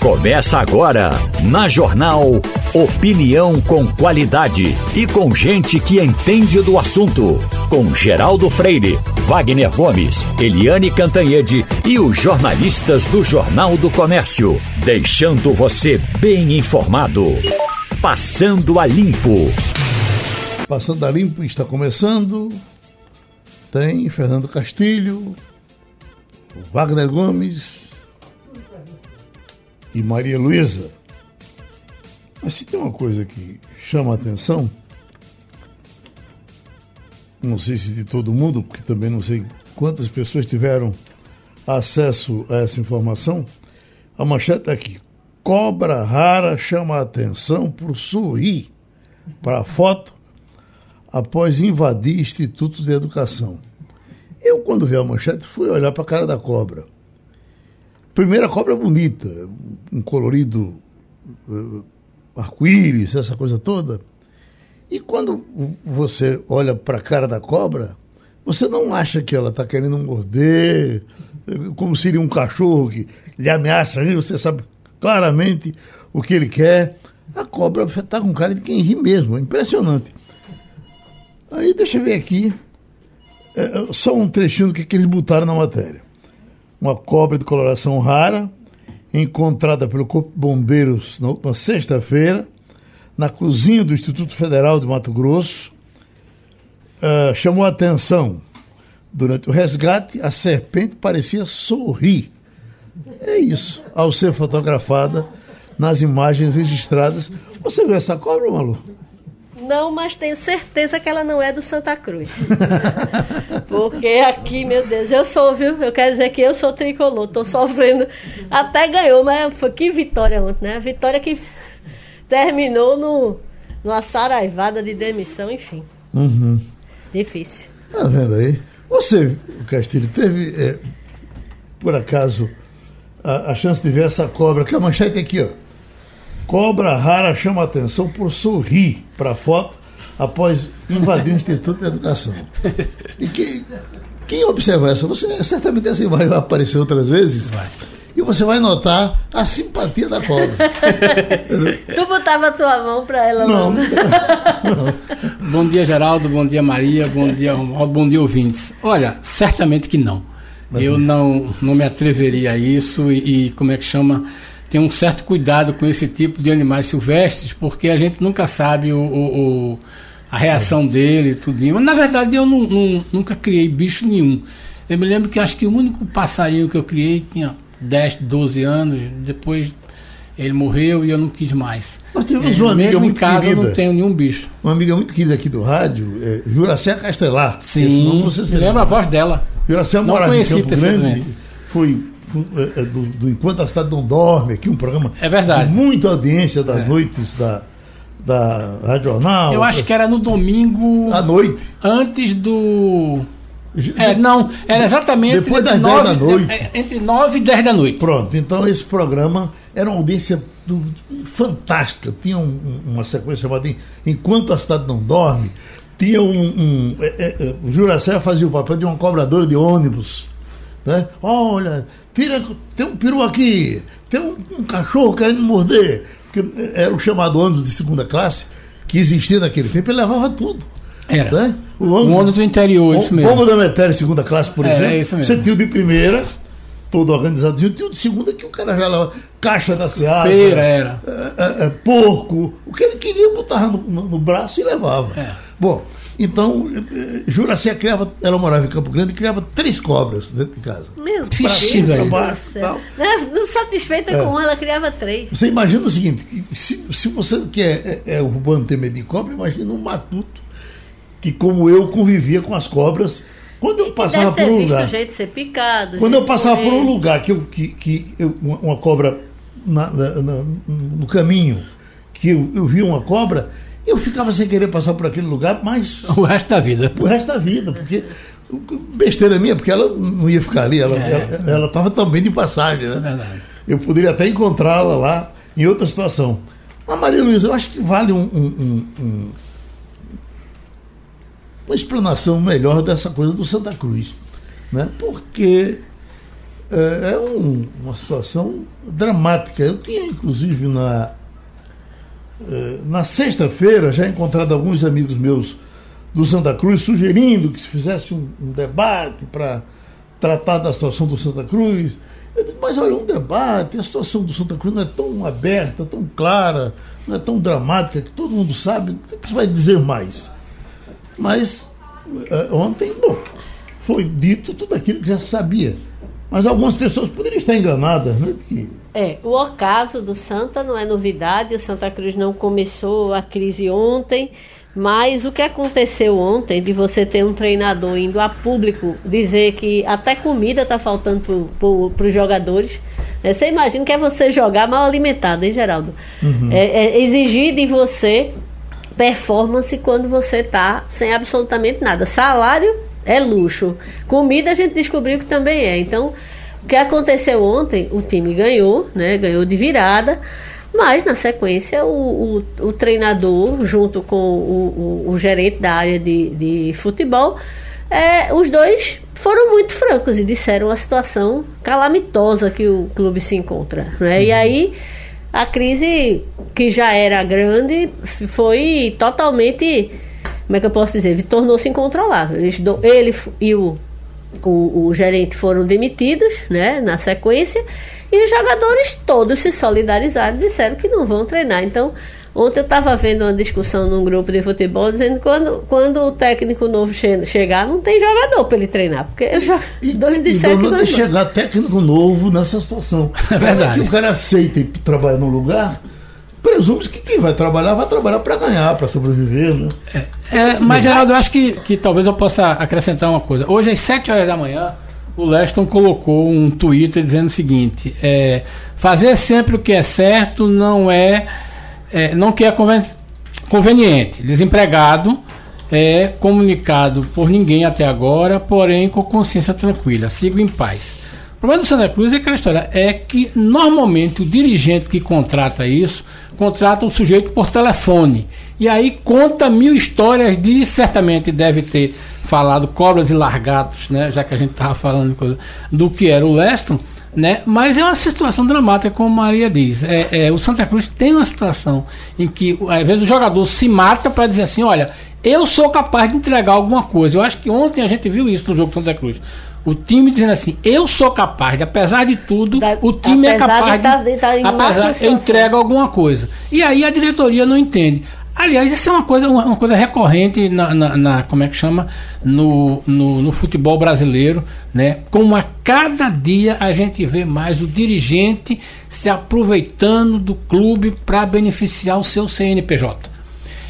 Começa agora, na Jornal Opinião com qualidade e com gente que entende do assunto. Com Geraldo Freire, Wagner Gomes, Eliane Cantanhede e os jornalistas do Jornal do Comércio. Deixando você bem informado. Passando a Limpo. Passando a Limpo está começando. Tem Fernando Castilho, Wagner Gomes e Maria Luísa. Mas se tem uma coisa que chama a atenção, não sei se de todo mundo, porque também não sei quantas pessoas tiveram acesso a essa informação, a manchete aqui. Cobra rara chama a atenção por sorrir para a foto após invadir institutos de educação. Eu, quando vi a manchete, fui olhar para a cara da cobra. Primeira cobra bonita, um colorido uh, arco-íris, essa coisa toda. E quando você olha para a cara da cobra, você não acha que ela está querendo morder, como seria um cachorro que lhe ameaça, você sabe claramente o que ele quer. A cobra está com cara de quem ri mesmo, é impressionante. Aí deixa eu ver aqui, é, só um trechinho do que, que eles botaram na matéria. Uma cobra de coloração rara, encontrada pelo Corpo de Bombeiros na última sexta-feira, na cozinha do Instituto Federal de Mato Grosso, uh, chamou a atenção. Durante o resgate, a serpente parecia sorrir. É isso, ao ser fotografada nas imagens registradas. Você viu essa cobra, Malu? Não, mas tenho certeza que ela não é do Santa Cruz. Porque aqui, meu Deus, eu sou, viu? Eu quero dizer que eu sou tricolor, tô sofrendo. Até ganhou, mas foi que vitória ontem, né? Vitória que terminou no, numa saraivada de demissão, enfim. Uhum. Difícil. Tá vendo aí? Você, Castilho, teve, é, por acaso, a, a, chance de ver essa cobra, que a manchete aqui, ó. Cobra rara chama atenção por sorrir para a foto após invadir o Instituto de Educação. E quem, quem observa essa, você certamente essa imagem vai aparecer outras vezes. Vai e você vai notar a simpatia da cobra. tu botava a tua mão para ela não, não. não. Bom dia, Geraldo. Bom dia, Maria. Bom dia, Romualdo. Bom dia, ouvintes. Olha, certamente que não. Mas Eu não, não me atreveria a isso e, e, como é que chama? Tem um certo cuidado com esse tipo de animais silvestres, porque a gente nunca sabe o, o, o a reação é. dele e tudo. Mas, na verdade, eu não, não, nunca criei bicho nenhum. Eu me lembro que acho que o único passarinho que eu criei tinha 10, 12 anos, depois ele morreu e eu não quis mais. Nós tivemos é, uma amiga mesmo muito em casa querida, eu não tenho nenhum bicho. Uma amiga muito querida aqui do rádio, é, Juracé Castelar. Sim, você se lembra a voz dela. Juracé não morava conheci em Campo Grande. Foi, é, do, do, Enquanto a Cidade Não Dorme, aqui um programa é verdade. com muita audiência das é. noites da, da Rádio Jornal. Eu acho que era no domingo. À noite. Antes do é, não, era exatamente Depois das 10 da noite. É, entre 9 e 10 da noite. Pronto, então esse programa era uma audiência do, fantástica. Tinha um, uma sequência chamada Enquanto a Cidade Não Dorme. Tinha um. um é, é o Juracé fazia o papel de uma cobradora de ônibus. Né? Olha, tira, tem um peru aqui, tem um, um cachorro querendo morder. Porque era o chamado ônibus de segunda classe que existia naquele tempo, ele levava tudo. Era. Né? O ônibus, um ônibus do interior, isso mesmo. O ônibus da Metéria, segunda classe, por é, exemplo. É isso mesmo. Você tinha o de primeira, todo organizadinho, tinha o de segunda que o cara já leva caixa da Seara. Feira, era. É, é, porco. O que ele queria botava no, no, no braço e levava. É. Bom, então, eh, Juracé criava, ela morava em Campo Grande e criava três cobras dentro de casa. Meu Vixe, velho. Não, não satisfeita é. com uma, ela criava três. Você imagina o seguinte: se, se você quer é, é urbano ter medo de cobra, imagina um matuto que como eu convivia com as cobras quando eu passava por um lugar. jeito de ser picado. Quando eu passava por um lugar que, eu, que, que eu, uma, uma, cobra na, na, na, no caminho, que eu, eu via uma cobra, eu ficava sem querer passar por aquele lugar, mas. O resto da vida. O resto da vida, porque. Besteira minha, porque ela não ia ficar ali, ela é, estava também de passagem, né? É verdade. Eu poderia até encontrá-la lá em outra situação. Mas, Maria Luísa, eu acho que vale um, um, um uma explanação melhor dessa coisa do Santa Cruz. Né? Porque é, é um, uma situação dramática. Eu tinha, inclusive, na, na sexta-feira, já encontrado alguns amigos meus do Santa Cruz sugerindo que se fizesse um, um debate para tratar da situação do Santa Cruz. Disse, mas olha, um debate, a situação do Santa Cruz não é tão aberta, tão clara, não é tão dramática, que todo mundo sabe. O que você vai dizer mais? Mas uh, ontem, bom, foi dito tudo aquilo que já se sabia. Mas algumas pessoas poderiam estar enganadas, né? Que... É, o ocaso do Santa não é novidade, o Santa Cruz não começou a crise ontem. Mas o que aconteceu ontem de você ter um treinador indo a público dizer que até comida está faltando para os jogadores. Né? Você imagina que é você jogar mal alimentado, hein, Geraldo? Uhum. É, é exigir de você performance quando você está sem absolutamente nada. Salário é luxo. Comida a gente descobriu que também é. Então, o que aconteceu ontem, o time ganhou, né? Ganhou de virada. Mas, na sequência, o, o, o treinador, junto com o, o, gerente da área de, de futebol, é, os dois foram muito francos e disseram a situação calamitosa que o clube se encontra. Né? E aí a crise, que já era grande, foi totalmente, como é que eu posso dizer, tornou-se incontrolável. Ele e o, o, o gerente foram demitidos né, na sequência. E os jogadores todos se solidarizaram e disseram que não vão treinar. Então, ontem eu estava vendo uma discussão num grupo de futebol dizendo que quando, quando o técnico novo che chegar, não tem jogador para ele treinar. Porque e, dois disseram que não chegar técnico novo nessa situação. É verdade. que o cara aceita ir trabalhar num lugar presume que quem vai trabalhar vai trabalhar para ganhar, para sobreviver, né? É, é, mas, Geraldo, eu acho que, que talvez eu possa acrescentar uma coisa. Hoje, às 7 horas da manhã, o Leston colocou um Twitter dizendo o seguinte: é, fazer sempre o que é certo não é, é não que é conven conveniente. Desempregado é comunicado por ninguém até agora, porém com consciência tranquila. Sigo em paz. O problema do Santa Cruz é aquela história, é que normalmente o dirigente que contrata isso, contrata o sujeito por telefone. E aí conta mil histórias de certamente deve ter falado cobras e largatos, né? Já que a gente estava falando do que era o Leston, né? Mas é uma situação dramática, como Maria diz. É, é, o Santa Cruz tem uma situação em que, às vezes, o jogador se mata para dizer assim: olha, eu sou capaz de entregar alguma coisa. Eu acho que ontem a gente viu isso no jogo do Santa Cruz. O time dizendo assim, eu sou capaz de, apesar de tudo, da, o time é capaz de, tá, de, tá apesar, eu entrego alguma coisa. E aí a diretoria não entende. Aliás, isso é uma coisa, uma coisa recorrente na, na, na como é que chama no, no, no, futebol brasileiro, né? Como a cada dia a gente vê mais o dirigente se aproveitando do clube para beneficiar o seu CNPJ.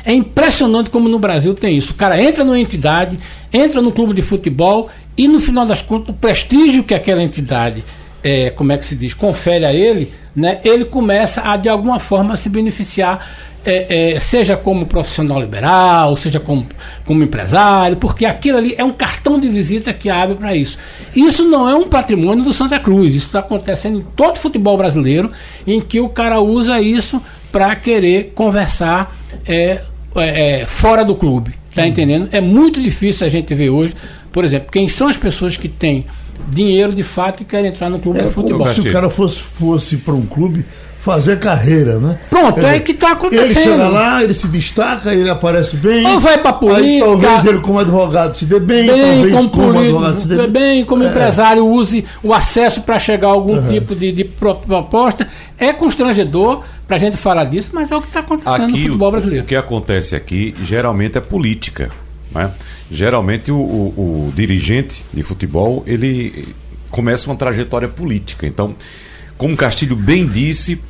É impressionante como no Brasil tem isso. O cara entra numa entidade, entra no clube de futebol e no final das contas o prestígio que aquela entidade, é, como é que se diz, confere a ele, né? Ele começa a de alguma forma se beneficiar é, é, seja como profissional liberal, seja como, como empresário, porque aquilo ali é um cartão de visita que abre para isso. Isso não é um patrimônio do Santa Cruz, isso está acontecendo em todo o futebol brasileiro, em que o cara usa isso para querer conversar é, é, é fora do clube. Está entendendo? É muito difícil a gente ver hoje, por exemplo, quem são as pessoas que têm dinheiro de fato e querem entrar no clube é, de futebol. Se o cara fosse, fosse para um clube fazer carreira, né? Pronto, é, é que está acontecendo. Ele chega lá, ele se destaca, ele aparece bem. Ou vai para política. Aí, talvez ele como advogado se dê bem, bem talvez como, como político, advogado se dê bem. bem como é. empresário use o acesso para chegar a algum uhum. tipo de, de, proposta. É constrangedor para a gente falar disso, mas é o que está acontecendo aqui, no futebol brasileiro. O, o que acontece aqui geralmente é política. Né? Geralmente o, o, o dirigente de futebol ele começa uma trajetória política. Então, como Castilho bem disse,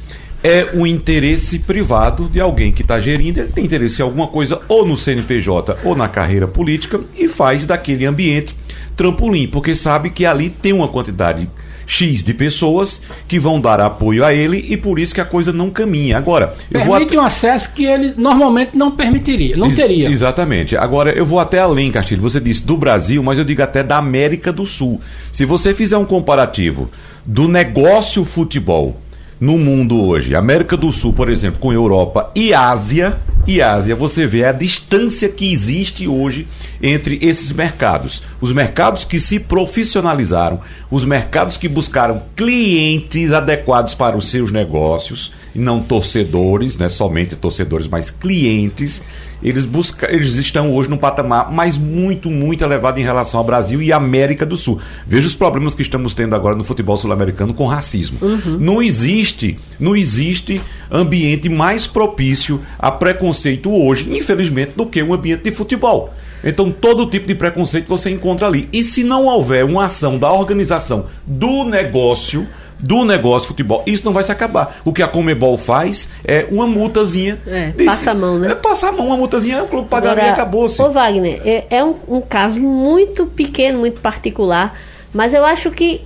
é o interesse privado de alguém que está gerindo, ele tem interesse em alguma coisa ou no CNPJ ou na carreira política e faz daquele ambiente trampolim, porque sabe que ali tem uma quantidade X de pessoas que vão dar apoio a ele e por isso que a coisa não caminha. Agora, eu Permite vou at... um acesso que ele normalmente não permitiria, não Ex teria. Exatamente. Agora, eu vou até além, Castilho. Você disse do Brasil, mas eu digo até da América do Sul. Se você fizer um comparativo do negócio futebol no mundo hoje, América do Sul, por exemplo, com Europa e Ásia, e Ásia, você vê a distância que existe hoje entre esses mercados. Os mercados que se profissionalizaram, os mercados que buscaram clientes adequados para os seus negócios, e não torcedores, né, somente torcedores, mas clientes eles, busca, eles estão hoje num patamar mais muito, muito elevado em relação ao Brasil e América do Sul. Veja os problemas que estamos tendo agora no futebol sul-americano com racismo. Uhum. Não existe, não existe ambiente mais propício a preconceito hoje, infelizmente, do que um ambiente de futebol. Então, todo tipo de preconceito você encontra ali. E se não houver uma ação da organização do negócio, do negócio futebol. Isso não vai se acabar. O que a Comebol faz é uma multazinha. É, passa a mão, né? É, passa a mão, uma multazinha, o clube pagaria e acabou-se. Ô Wagner, é, é um, um caso muito pequeno, muito particular, mas eu acho que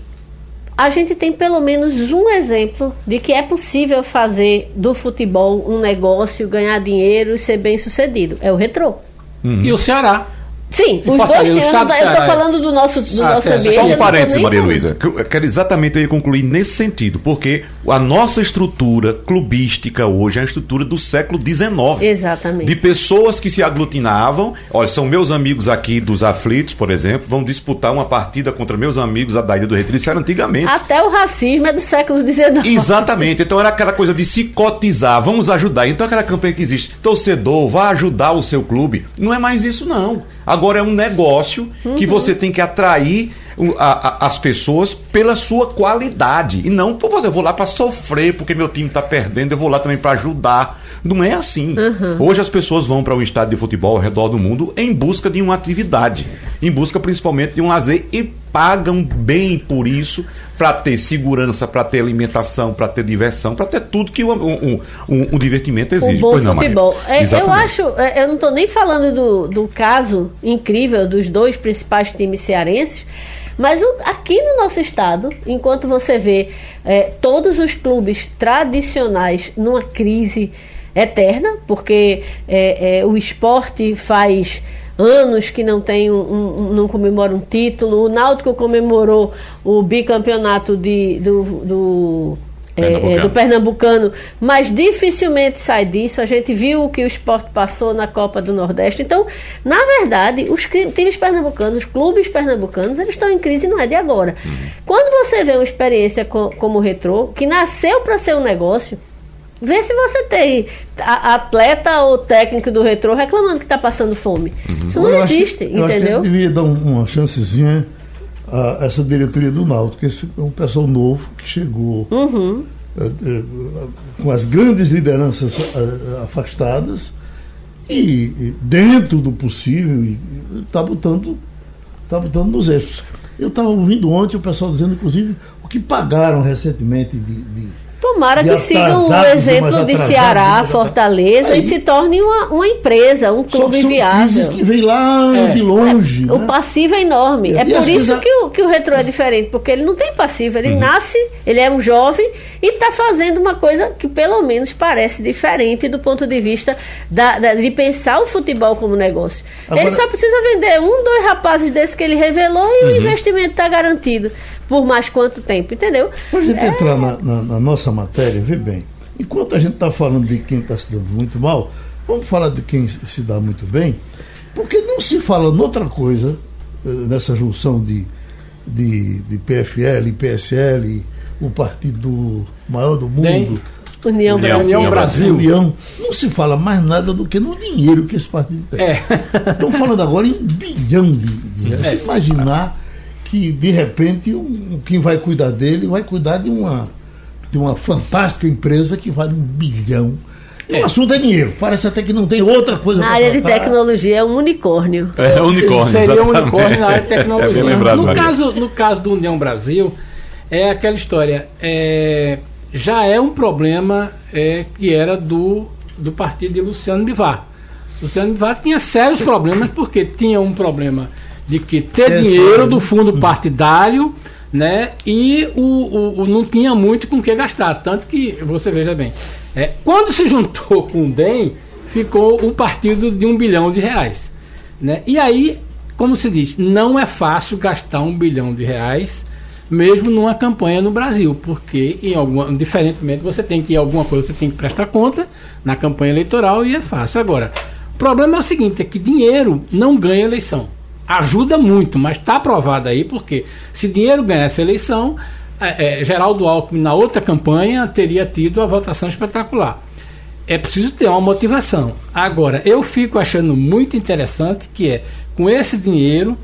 a gente tem pelo menos um exemplo de que é possível fazer do futebol um negócio, ganhar dinheiro e ser bem sucedido. É o retrô. Uhum. E o Ceará. Sim, os dois têm. Eu estou falando do nosso, do ah, nosso ambiente. Só um parênteses, Maria falando. Luísa. Quero exatamente aí concluir nesse sentido, porque a nossa estrutura clubística hoje é a estrutura do século XIX. Exatamente. De pessoas que se aglutinavam. Olha, são meus amigos aqui dos aflitos, por exemplo, vão disputar uma partida contra meus amigos da Ilha do Retiro. Isso era antigamente. Até o racismo é do século XIX. Exatamente. Então era aquela coisa de se cotizar, vamos ajudar. Então aquela campanha que existe, torcedor, vá ajudar o seu clube. Não é mais isso, não. Agora é um negócio uhum. que você tem que atrair a, a, as pessoas pela sua qualidade. E não por você, eu vou lá para sofrer porque meu time está perdendo, eu vou lá também para ajudar. Não é assim. Uhum. Hoje as pessoas vão para um estádio de futebol ao redor do mundo em busca de uma atividade, em busca principalmente de um lazer e pagam bem por isso para ter segurança, para ter alimentação, para ter diversão, para ter tudo que um, um, um, um divertimento exige. Um bom pois futebol. Não, é, eu acho, é, eu não estou nem falando do, do caso incrível dos dois principais times cearenses, mas o, aqui no nosso estado, enquanto você vê é, todos os clubes tradicionais numa crise eterna, porque é, é, o esporte faz anos que não tem um, um, não comemora um título. O Náutico comemorou o bicampeonato de, do, do é, é, do Pernambucano, mas dificilmente sai disso. A gente viu o que o esporte passou na Copa do Nordeste. Então, na verdade, os times pernambucanos, os clubes pernambucanos, eles estão em crise não é de agora. Uhum. Quando você vê uma experiência co como o Retrô, que nasceu para ser um negócio, vê se você tem atleta ou técnico do Retrô reclamando que está passando fome. Uhum. Isso não eu existe, acho, entendeu? Eu acho que devia dar uma chancezinha a essa diretoria do Náutico, esse é um pessoal novo que chegou uhum. é, é, com as grandes lideranças é, afastadas e, e dentro do possível está botando, tá botando nos eixos. Eu estava ouvindo ontem o pessoal dizendo, inclusive, o que pagaram recentemente de, de Tomara que sigam o exemplo de Ceará, Fortaleza e se torne uma, uma empresa, um clube são viável. que vem lá é. de longe. O né? passivo é enorme. É, é por isso que o, que o retro é diferente, porque ele não tem passivo, ele uhum. nasce, ele é um jovem e está fazendo uma coisa que pelo menos parece diferente do ponto de vista da, da, de pensar o futebol como negócio. Agora, ele só precisa vender um, dois rapazes desses que ele revelou e uhum. o investimento está garantido por mais quanto tempo, entendeu? Para a gente é... entrar na, na, na, nossa matéria, vê bem, enquanto a gente está falando de quem está se dando muito mal, vamos falar de quem se dá muito bem, porque não se fala noutra coisa eh, nessa junção de, de, de PFL PSL, o partido maior do mundo. União, União, Brasil. União Brasil. União. Não se fala mais nada do que no dinheiro que esse partido tem. É. Estão falando agora em bilhão de, de reais. É. Se imaginar que de repente um, quem vai cuidar dele vai cuidar de uma, de uma fantástica empresa que vale um bilhão. E é. o assunto é dinheiro. Parece até que não tem outra coisa Na área tratar. de tecnologia é um unicórnio. É, um unicórnio. Seria um unicórnio na área de tecnologia. É lembrado, no, caso, no caso do União Brasil, é aquela história. É, já é um problema é, que era do, do partido de Luciano Bivar. Luciano Bivar tinha sérios problemas porque tinha um problema de que ter dinheiro do fundo partidário, né? E o, o, o, não tinha muito com que gastar. Tanto que, você veja bem, é, quando se juntou com o DEM, ficou um partido de um bilhão de reais. Né? E aí, como se diz, não é fácil gastar um bilhão de reais mesmo numa campanha no Brasil, porque em alguma, diferentemente você tem que alguma coisa você tem que prestar conta na campanha eleitoral e é fácil. Agora, o problema é o seguinte, é que dinheiro não ganha eleição. Ajuda muito, mas está aprovado aí porque se dinheiro ganhar essa eleição, é, é, Geraldo Alckmin na outra campanha teria tido a votação espetacular. É preciso ter uma motivação. Agora, eu fico achando muito interessante que é com esse dinheiro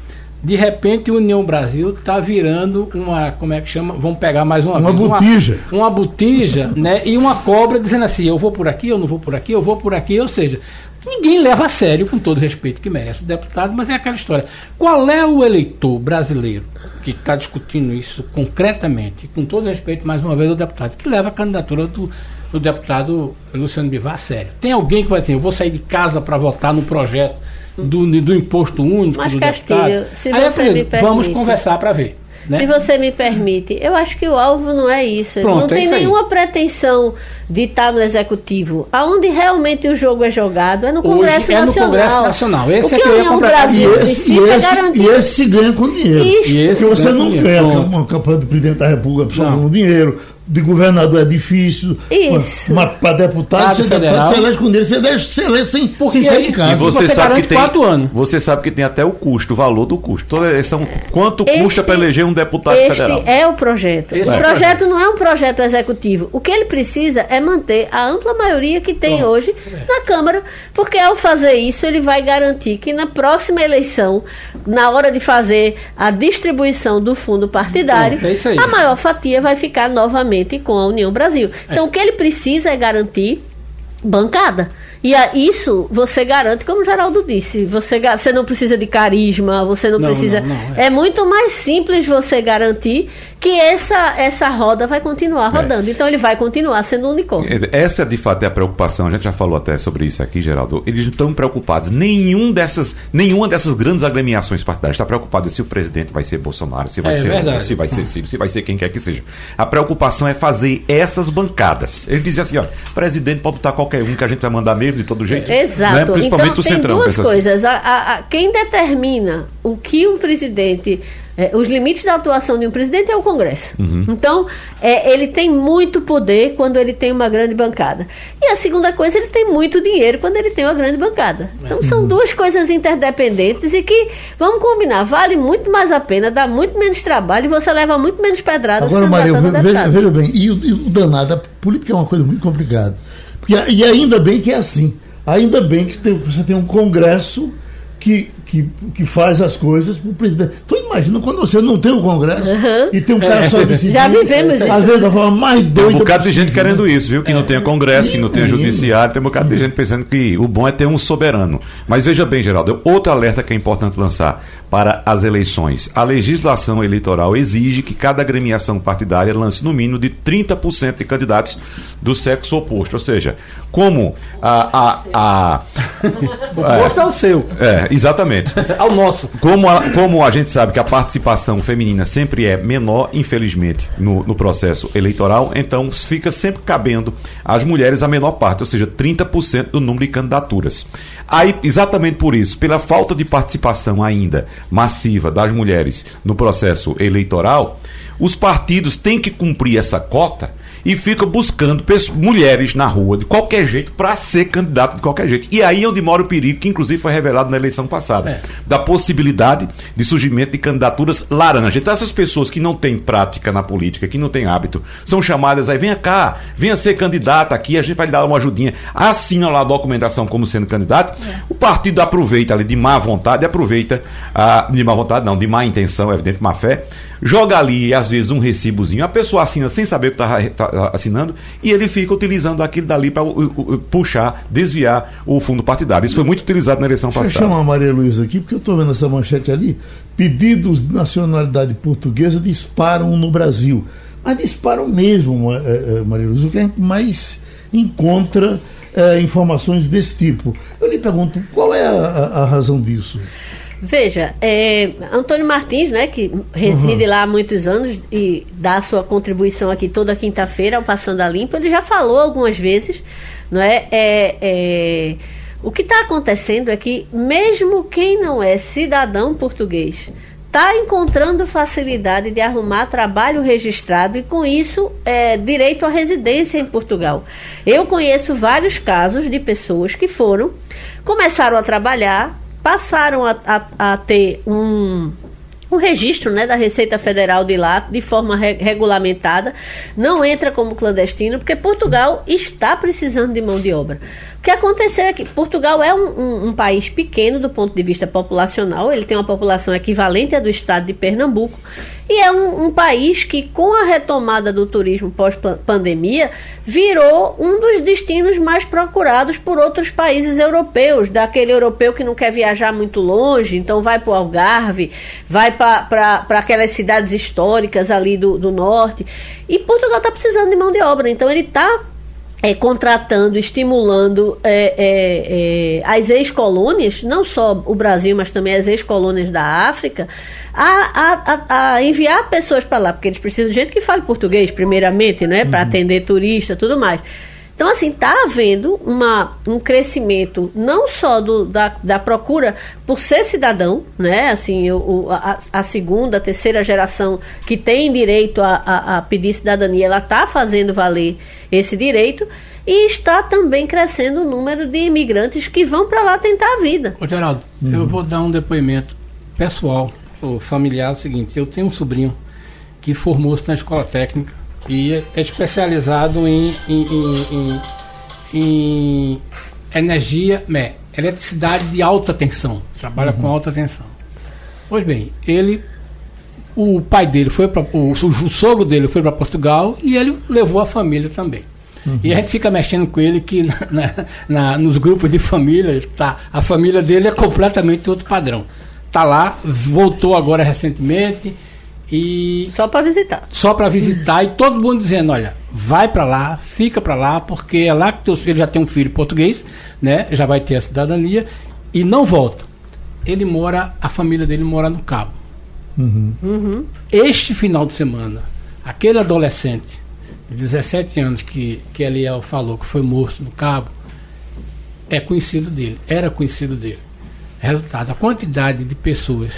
de repente, União Brasil está virando uma, como é que chama? Vamos pegar mais uma Uma vez, botija. Uma, uma botija, né? E uma cobra dizendo assim: eu vou por aqui, eu não vou por aqui, eu vou por aqui. Ou seja, ninguém leva a sério, com todo respeito que merece o deputado, mas é aquela história. Qual é o eleitor brasileiro que está discutindo isso concretamente, com todo respeito, mais uma vez, ao deputado, que leva a candidatura do, do deputado Luciano Bivar a sério? Tem alguém que vai dizer: eu vou sair de casa para votar no projeto do, do imposto único Mas, do Castilho, deputado. se Aí, você me vamos permite. conversar para ver. Né? Se você me permite, eu acho que o alvo não é isso. Ele Pronto, não é tem aí. nenhuma pretensão de estar no executivo. Aonde realmente o jogo é jogado é no Congresso é no Nacional. Congresso Nacional. Esse o é que que a eu completar. E Brasil esse, e, esse, garantir. e esse se ganha com dinheiro. Isso. E esse Porque você não ganha Pronto. uma campanha do presidente da República com dinheiro. De governador é difícil. Isso. Mas para deputado, você, federal. deputado, você elege com dinheiro. Você elege, você elege sem, Porque sem sair aí- de E casa. você, você sabe que tem, quatro anos. você sabe que tem até o custo, o valor do custo. Toda eleição, quanto Este- custa para eleger um deputado Este federal? é o projeto. Esse o é projeto não é um projeto executivo. O que ele precisa é manter a ampla maioria que tem Pronto. hoje na Câmara, porque ao fazer isso ele vai garantir que na próxima eleição, na hora de fazer a distribuição do fundo partidário, Pronto, é a maior fatia vai ficar novamente com a União Brasil. Então o que ele precisa é garantir bancada. E a, isso você garante, como o Geraldo disse, você, você não precisa de carisma, você não, Não, precisa. não, não, é. é. muito mais simples você garantir que essa, essa roda vai continuar É. rodando. Então ele vai continuar sendo um unicórnio. Essa de fato é a preocupação. A gente já falou até sobre isso aqui, Geraldo. Eles não estão preocupados. Nenhum dessas, nenhuma dessas grandes agremiações partidárias está preocupada se o presidente vai ser Bolsonaro, se vai É ser. Lula, se vai ser Ciro, se vai ser quem quer que seja. A preocupação é fazer essas bancadas. Ele dizia assim: ó, presidente pode botar qualquer um que a gente vai mandar mesmo de todo jeito. Exato. Né? Principalmente então, o tem Centrão. duas pensa assim. coisas. A- a- quem determina o que um presidente. eh, os limites da atuação de um presidente é o Congresso. Uhum. Então, eh, ele tem muito poder quando ele tem uma grande bancada. E a segunda coisa, ele tem muito dinheiro quando ele tem uma grande bancada. Então, são Uhum. duas coisas interdependentes e que, vamos combinar, vale muito mais a pena, dá muito menos trabalho e você leva muito menos pedradas Agora, Maria, veja, deputado. veja bem, e o, e o danado, a política é uma coisa muito complicada. Porque, e ainda bem que é assim. Ainda bem que tem- você tem um Congresso que, que, que faz as coisas para o presidente. Então imagina quando você não tem um Congresso e tem um cara só decidindo. Já vivemos Às isso. vezes da forma mais Tem doida um bocado de gente querendo né? isso, viu? Que não tenha Congresso, que não tenha Menino. Judiciário, tem um bocado de gente pensando que o bom é ter um soberano. Mas veja bem, Geraldo, outro alerta que é importante lançar para as eleições. A legislação eleitoral exige que cada agremiação partidária lance no mínimo de 30% de candidatos do sexo oposto. Ou seja, como a. a, a O posto é o seu, é, exatamente. ao nosso. Como a, como a gente sabe que a participação feminina sempre é menor, infelizmente, no, no processo eleitoral, então fica sempre cabendo às mulheres a menor parte, ou seja, 30% do número de candidaturas. Aí, exatamente por isso, pela falta de participação ainda massiva das mulheres no processo eleitoral, os partidos têm que cumprir essa cota e ficam buscando mulheres na rua de qualquer jeito para ser candidato de qualquer jeito. E aí é onde mora o perigo, que inclusive foi revelado na eleição passada, É. da possibilidade de surgimento de candidaturas laranjas. Então essas pessoas que não têm prática na política, que não têm hábito, são chamadas aí, venha cá, venha ser candidata aqui, a gente vai lhe dar uma ajudinha. Assina lá a documentação como sendo candidato. O partido aproveita ali de má vontade, aproveita ah, de má vontade, não, de má intenção, evidente, má fé, joga ali às vezes um recibozinho, a pessoa assina sem saber o que está assinando e ele fica utilizando aquilo dali para puxar, desviar o fundo partidário. Isso foi muito utilizado na eleição Deixa eu passada. chamar a Maria Luísa aqui, porque eu estou vendo essa manchete ali. Pedidos de nacionalidade portuguesa disparam no Brasil. Mas disparam mesmo, eh, eh, Maria Luísa, o que a gente mais encontra eh, informações desse tipo. Eu lhe pergunto, qual é a- a razão disso? Veja, é, Antônio Martins, né, que reside lá há muitos anos e dá sua contribuição aqui toda quinta-feira ao Passando a Limpo, ele já falou algumas vezes, não é? é, é o que está acontecendo é que mesmo quem não é cidadão português está encontrando facilidade de arrumar trabalho registrado e, com isso, é, direito à residência em Portugal. Eu conheço vários casos de pessoas que foram, começaram a trabalhar, passaram a, a, a ter um o registro né, da Receita Federal de lá de forma re regulamentada, não entra como clandestino, porque Portugal está precisando de mão de obra. O que aconteceu é que Portugal é um, um, um país pequeno do ponto de vista populacional, ele tem uma população equivalente à do estado de Pernambuco, e é um, um país que, com a retomada do turismo pós-pandemia, virou um dos destinos mais procurados por outros países europeus, daquele europeu que não quer viajar muito longe, então vai para o Algarve, vai para aquelas cidades históricas ali do, do norte. E Portugal está precisando de mão de obra, então ele está é, contratando, estimulando é, é, é, as ex-colônias, não só o Brasil, mas também as ex-colônias da África, a, a, a enviar pessoas para lá, porque eles precisam de gente que fale português, primeiramente, né, para uhum. atender turista tudo mais. Então, assim, está havendo uma, um crescimento não só do, da, da procura por ser cidadão, né? Assim, o, a, a segunda, a terceira geração que tem direito a, a, a pedir cidadania, ela está fazendo valer esse direito e está também crescendo o número de imigrantes que vão para lá tentar a vida. Ô, Geraldo, uhum. eu vou dar um depoimento pessoal, ou familiar, é o seguinte, eu tenho um sobrinho que formou-se na escola técnica e é especializado em, em, em, em energia, né, eletricidade de alta tensão. Trabalha uhum. com alta tensão. Pois bem, ele, o pai dele foi para o, o sogro dele foi para Portugal e ele levou a família também. Uhum. E a gente fica mexendo com ele que na, na, na, nos grupos de família, tá, a família dele é completamente outro padrão. Tá lá, voltou agora recentemente e só para visitar. Só para visitar e todo mundo dizendo, olha, vai para lá, fica para lá, porque é lá que teu filho já tem um filho português, né? Já vai ter a cidadania e não volta. Ele mora, a família dele mora no Cabo. Uhum. Uhum. Este final de semana, aquele adolescente de 17 anos que, que Eliel falou que foi morto no Cabo, é conhecido dele, era conhecido dele. Resultado, a quantidade de pessoas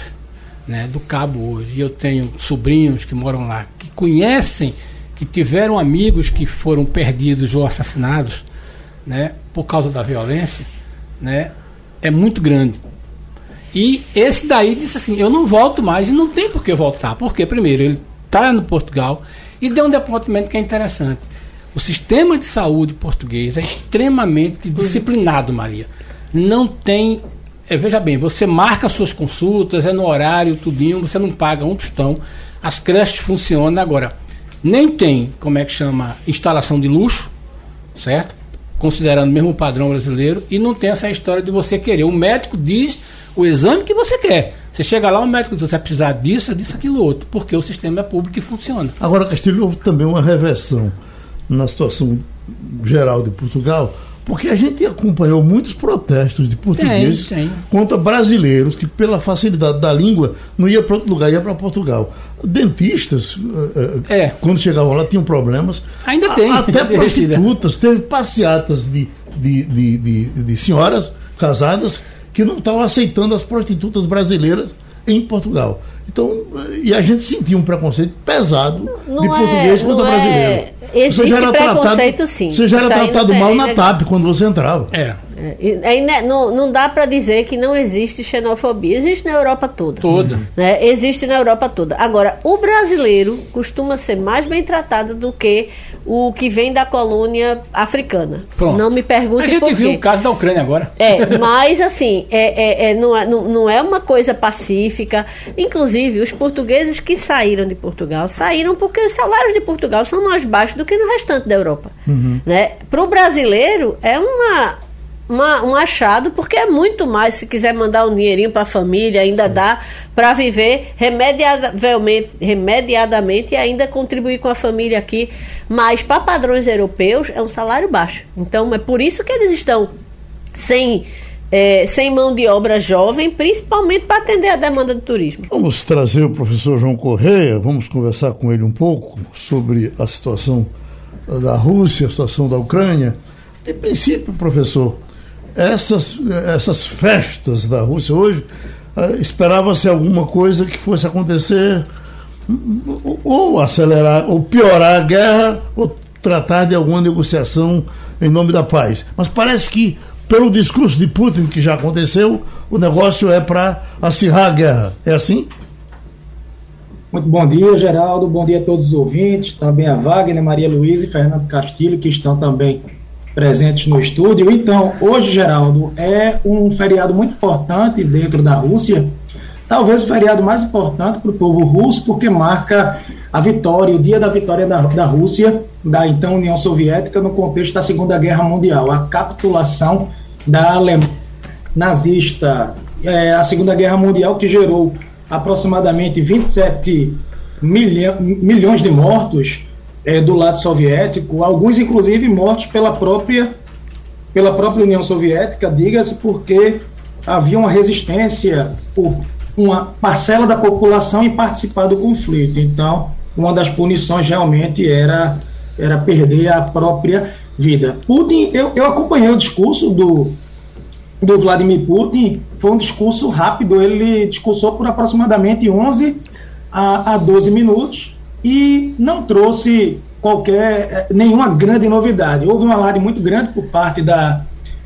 né, do Cabo hoje, e eu tenho sobrinhos que moram lá, que conhecem, que tiveram amigos que foram perdidos ou assassinados né, por causa da violência, né, é muito grande. E esse daí disse assim: eu não volto mais e não tem por que voltar. Porque, primeiro, ele está no Portugal e deu um deponimento que é interessante. O sistema de saúde português é extremamente disciplinado, Maria. Não tem é, veja bem, você marca suas consultas, é no horário, tudinho, você não paga um tostão. As creches funcionam agora. Nem tem, como é que chama, instalação de luxo, certo? Considerando mesmo o padrão brasileiro, e não tem essa história de você querer. O médico diz o exame que você quer. Você chega lá, o médico diz, você vai precisar disso, disso, aquilo outro, porque o sistema é público e funciona. Agora, Castilho, houve também uma reversão na situação geral de Portugal, porque a gente acompanhou muitos protestos de portugueses tem, tem. contra brasileiros que, pela facilidade da língua, não ia para outro lugar, ia para Portugal. Dentistas, eh, eh, é. quando chegavam lá, tinham problemas. Ainda tem. Até prostitutas, teve passeatas de, de, de, de, de senhoras casadas que não estavam aceitando as prostitutas brasileiras em Portugal. Então, e a gente sentia um preconceito pesado não de português é, contra brasileiro. É, existe você já era preconceito, tratado, sim. Você já era tratado mal na TAP quando você entrava. É. É, né, não, não dá para dizer que não existe xenofobia. Existe na Europa toda. Toda. Né? Existe na Europa toda. Agora, o brasileiro costuma ser mais bem tratado do que o que vem da colônia africana. Pronto. Não me pergunte A gente viu o caso da Ucrânia agora. É, mas assim, é, é, é, não, é, não é uma coisa pacífica. Inclusive, os portugueses que saíram de Portugal saíram porque os salários de Portugal são mais baixos do que no restante da Europa. Uhum. Né? Para o brasileiro, é uma uma, um achado, porque é muito mais se quiser mandar um dinheirinho para a família, ainda dá para viver remediadamente, remediadamente e ainda contribuir com a família aqui. Mas para padrões europeus é um salário baixo. Então é por isso que eles estão sem. É, sem mão de obra jovem, principalmente para atender a demanda do turismo. Vamos trazer o professor João Correia, vamos conversar com ele um pouco sobre a situação da Rússia, a situação da Ucrânia. De princípio, professor, essas, essas festas da Rússia hoje uh, esperava-se alguma coisa que fosse acontecer ou acelerar, ou piorar a guerra, ou tratar de alguma negociação em nome da paz. Mas parece que, pelo discurso de Putin que já aconteceu, o negócio é para acirrar a guerra. É assim? Muito bom dia, Geraldo. Bom dia a todos os ouvintes, também a Wagner, Maria Luísa e Fernando Castilho, que estão também presentes no estúdio. Então, hoje, Geraldo, é um feriado muito importante dentro da Rússia, talvez o feriado mais importante para o povo russo, porque marca a vitória, o dia da vitória da, da Rússia, da então União Soviética, no contexto da Segunda Guerra Mundial, a capitulação da Alemanha nazista, é, a Segunda Guerra Mundial que gerou aproximadamente 27 milhão, milhões de mortos é, do lado soviético, alguns inclusive mortos pela própria, pela própria União Soviética, diga-se porque havia uma resistência por uma parcela da população em participar do conflito. Então, uma das punições realmente era, era perder a própria vida. Putin, eu, eu acompanhei o discurso do, do Vladimir Putin foi um discurso rápido, ele discursou por aproximadamente 11 a, a 12 minutos e não trouxe qualquer eh, nenhuma grande novidade. Houve um alarde muito grande por parte da,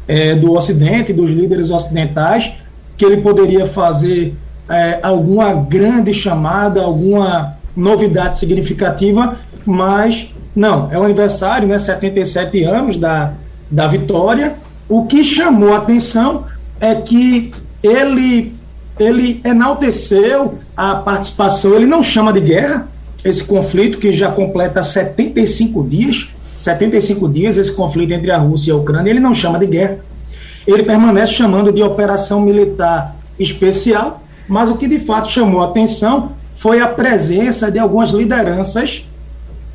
é, do Ocidente, dos líderes ocidentais, que ele poderia fazer é, alguma grande chamada, alguma novidade significativa, mas não, é o aniversário, né, 77 anos da, da vitória, o que chamou a atenção é que ele, ele enalteceu a participação, ele não chama de guerra esse conflito que já completa 75 dias, 75 dias esse conflito entre a Rússia e a Ucrânia, ele não chama de guerra. Ele permanece chamando de operação militar especial, mas o que de fato chamou a atenção foi a presença de algumas lideranças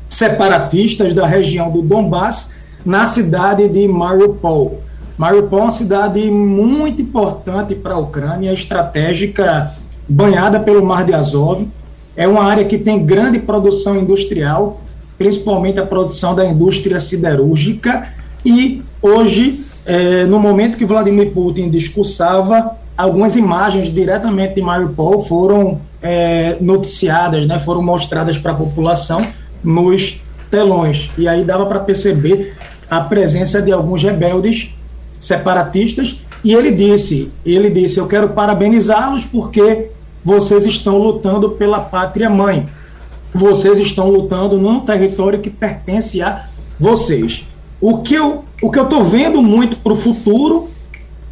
separatistas da região do Donbass na cidade de Mariupol. Mariupol é uma cidade muito importante para a Ucrânia, estratégica, banhada pelo Mar de Azov. É uma área que tem grande produção industrial, principalmente a produção da indústria siderúrgica. E hoje, é, no momento que Vladimir Putin discursava, algumas imagens diretamente de Mariupol foram é, noticiadas, né, foram mostradas para a população nos telões. E aí dava para perceber a presença de alguns rebeldes separatistas, e ele disse, ele disse, eu quero parabenizá-los porque vocês estão lutando pela pátria mãe. Vocês estão lutando num território que pertence a vocês. O que eu o que eu estou vendo muito para o futuro,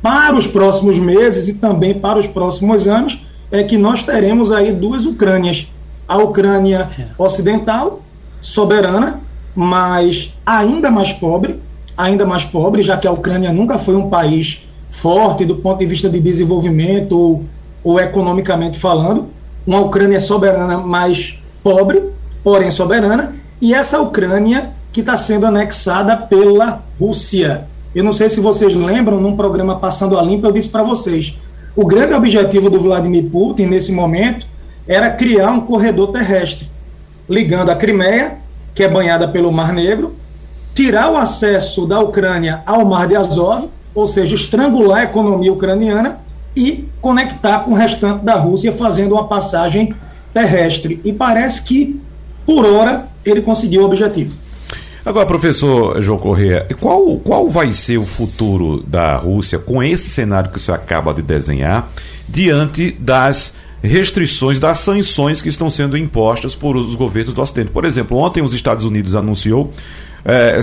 para os próximos meses e também para os próximos anos, é que nós teremos aí duas Ucrânias. A Ucrânia é. ocidental, soberana, mas ainda mais pobre, ainda mais pobre, já que a Ucrânia nunca foi um país forte do ponto de vista de desenvolvimento ou, ou economicamente falando. Uma Ucrânia soberana mais pobre, porém soberana, e essa Ucrânia que está sendo anexada pela Rússia. Eu não sei se vocês lembram, num programa Passando a Limpa, eu disse para vocês: o grande objetivo do Vladimir Putin nesse momento era criar um corredor terrestre ligando a Crimeia, que é banhada pelo Mar Negro, tirar o acesso da Ucrânia ao Mar de Azov, ou seja, estrangular a economia ucraniana e conectar com o restante da Rússia, fazendo uma passagem terrestre. E parece que, por hora, ele conseguiu o objetivo. Agora, professor João Corrêa, qual, qual vai ser o futuro da Rússia com esse cenário que o senhor acaba de desenhar diante das restrições, das sanções que estão sendo impostas por os governos do Ocidente? Por exemplo, ontem os Estados Unidos anunciou é,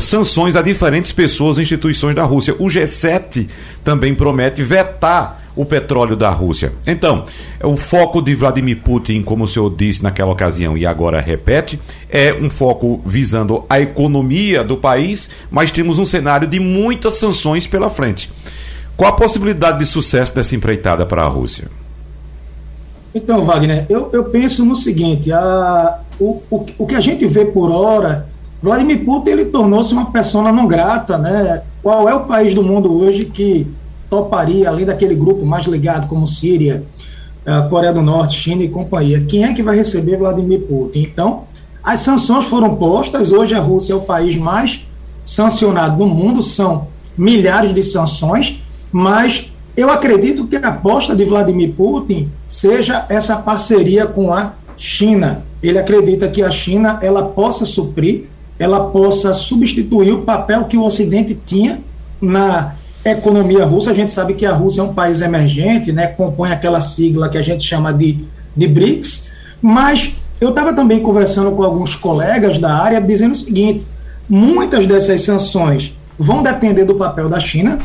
sanções a diferentes pessoas e instituições da Rússia. O G7 também promete vetar o petróleo da Rússia. Então, o foco de Vladimir Putin, como o senhor disse naquela ocasião e agora repete, é um foco visando a economia do país, mas temos um cenário de muitas sanções pela frente. Qual a possibilidade de sucesso dessa empreitada para a Rússia? Então, Wagner, eu, eu penso no seguinte: a, o, o, o que a gente vê por hora Vladimir Putin ele tornou-se uma persona não grata, né? Qual é o país do mundo hoje que toparia, além daquele grupo mais ligado como Síria, Coreia do Norte, China e companhia, quem é que vai receber Vladimir Putin? Então, as sanções foram postas, hoje a Rússia é o país mais sancionado do mundo, são milhares de sanções, mas eu acredito que a aposta de Vladimir Putin seja essa parceria com a China. Ele acredita que a China ela possa suprir, ela possa substituir o papel que o Ocidente tinha na economia russa. A gente sabe que a Rússia é um país emergente, né, compõe aquela sigla que a gente chama de, de BRICS, mas eu estava também conversando com alguns colegas da área dizendo o seguinte: muitas dessas sanções vão depender do papel da China.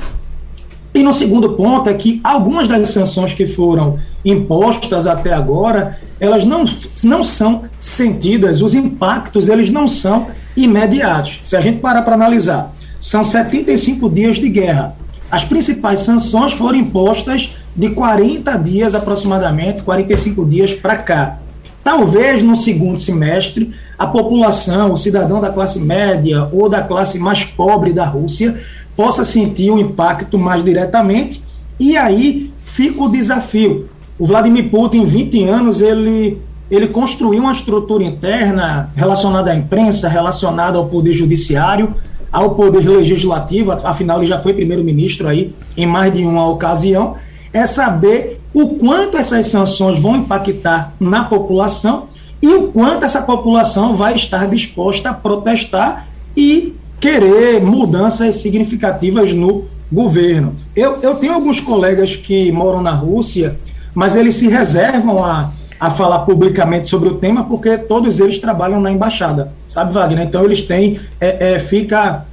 E no segundo ponto é que algumas das sanções que foram impostas até agora, elas não, não são sentidas, os impactos eles não são imediatos. Se a gente parar para analisar, são 75 dias de guerra. As principais sanções foram impostas de 40 dias aproximadamente, 45 dias para cá. Talvez no segundo semestre a população, o cidadão da classe média ou da classe mais pobre da Rússia possa sentir o impacto mais diretamente e aí fica o desafio. O Vladimir Putin, em 20 anos, ele, ele construiu uma estrutura interna relacionada à imprensa, relacionada ao poder judiciário, ao poder legislativo, afinal ele já foi primeiro-ministro aí em mais de uma ocasião, é saber o quanto essas sanções vão impactar na população e o quanto essa população vai estar disposta a protestar e querer mudanças significativas no governo. Eu, eu tenho alguns colegas que moram na Rússia, mas eles se reservam a, a falar publicamente sobre o tema porque todos eles trabalham na embaixada, sabe, Wagner? Então eles têm, é, é fica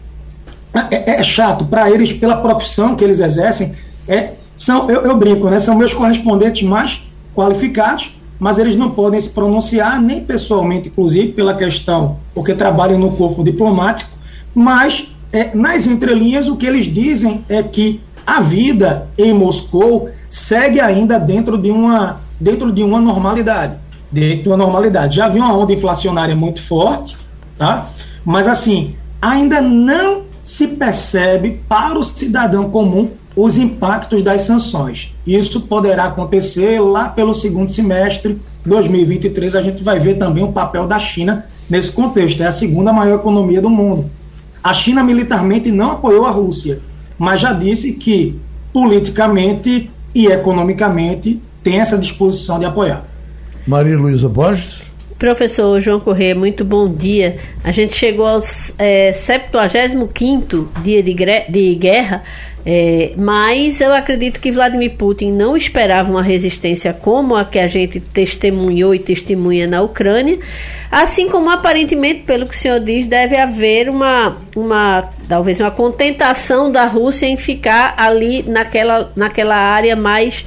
é, é, é chato para eles pela profissão que eles exercem. É, são, eu, eu brinco, né? São meus correspondentes mais qualificados, mas eles não podem se pronunciar nem pessoalmente, inclusive pela questão, porque trabalham no corpo diplomático, mas é, nas entrelinhas o que eles dizem é que a vida em Moscou segue ainda dentro de uma dentro de uma normalidade, dentro de uma normalidade. Já havia uma onda inflacionária muito forte, tá? Mas assim, ainda não se percebe para o cidadão comum os impactos das sanções. Isso poderá acontecer lá pelo segundo semestre 2023. A gente vai ver também o papel da China nesse contexto. É a segunda maior economia do mundo. A China militarmente não apoiou a Rússia, mas já disse que politicamente e economicamente tem essa disposição de apoiar. Maria Luísa Borges. Professor João Corrêa, muito bom dia. A gente chegou ao é, 75 dia de, de guerra, é, mas eu acredito que Vladimir Putin não esperava uma resistência como a que a gente testemunhou e testemunha na Ucrânia, assim como aparentemente, pelo que o senhor diz, deve haver uma, uma talvez uma contentação da Rússia em ficar ali naquela, naquela área mais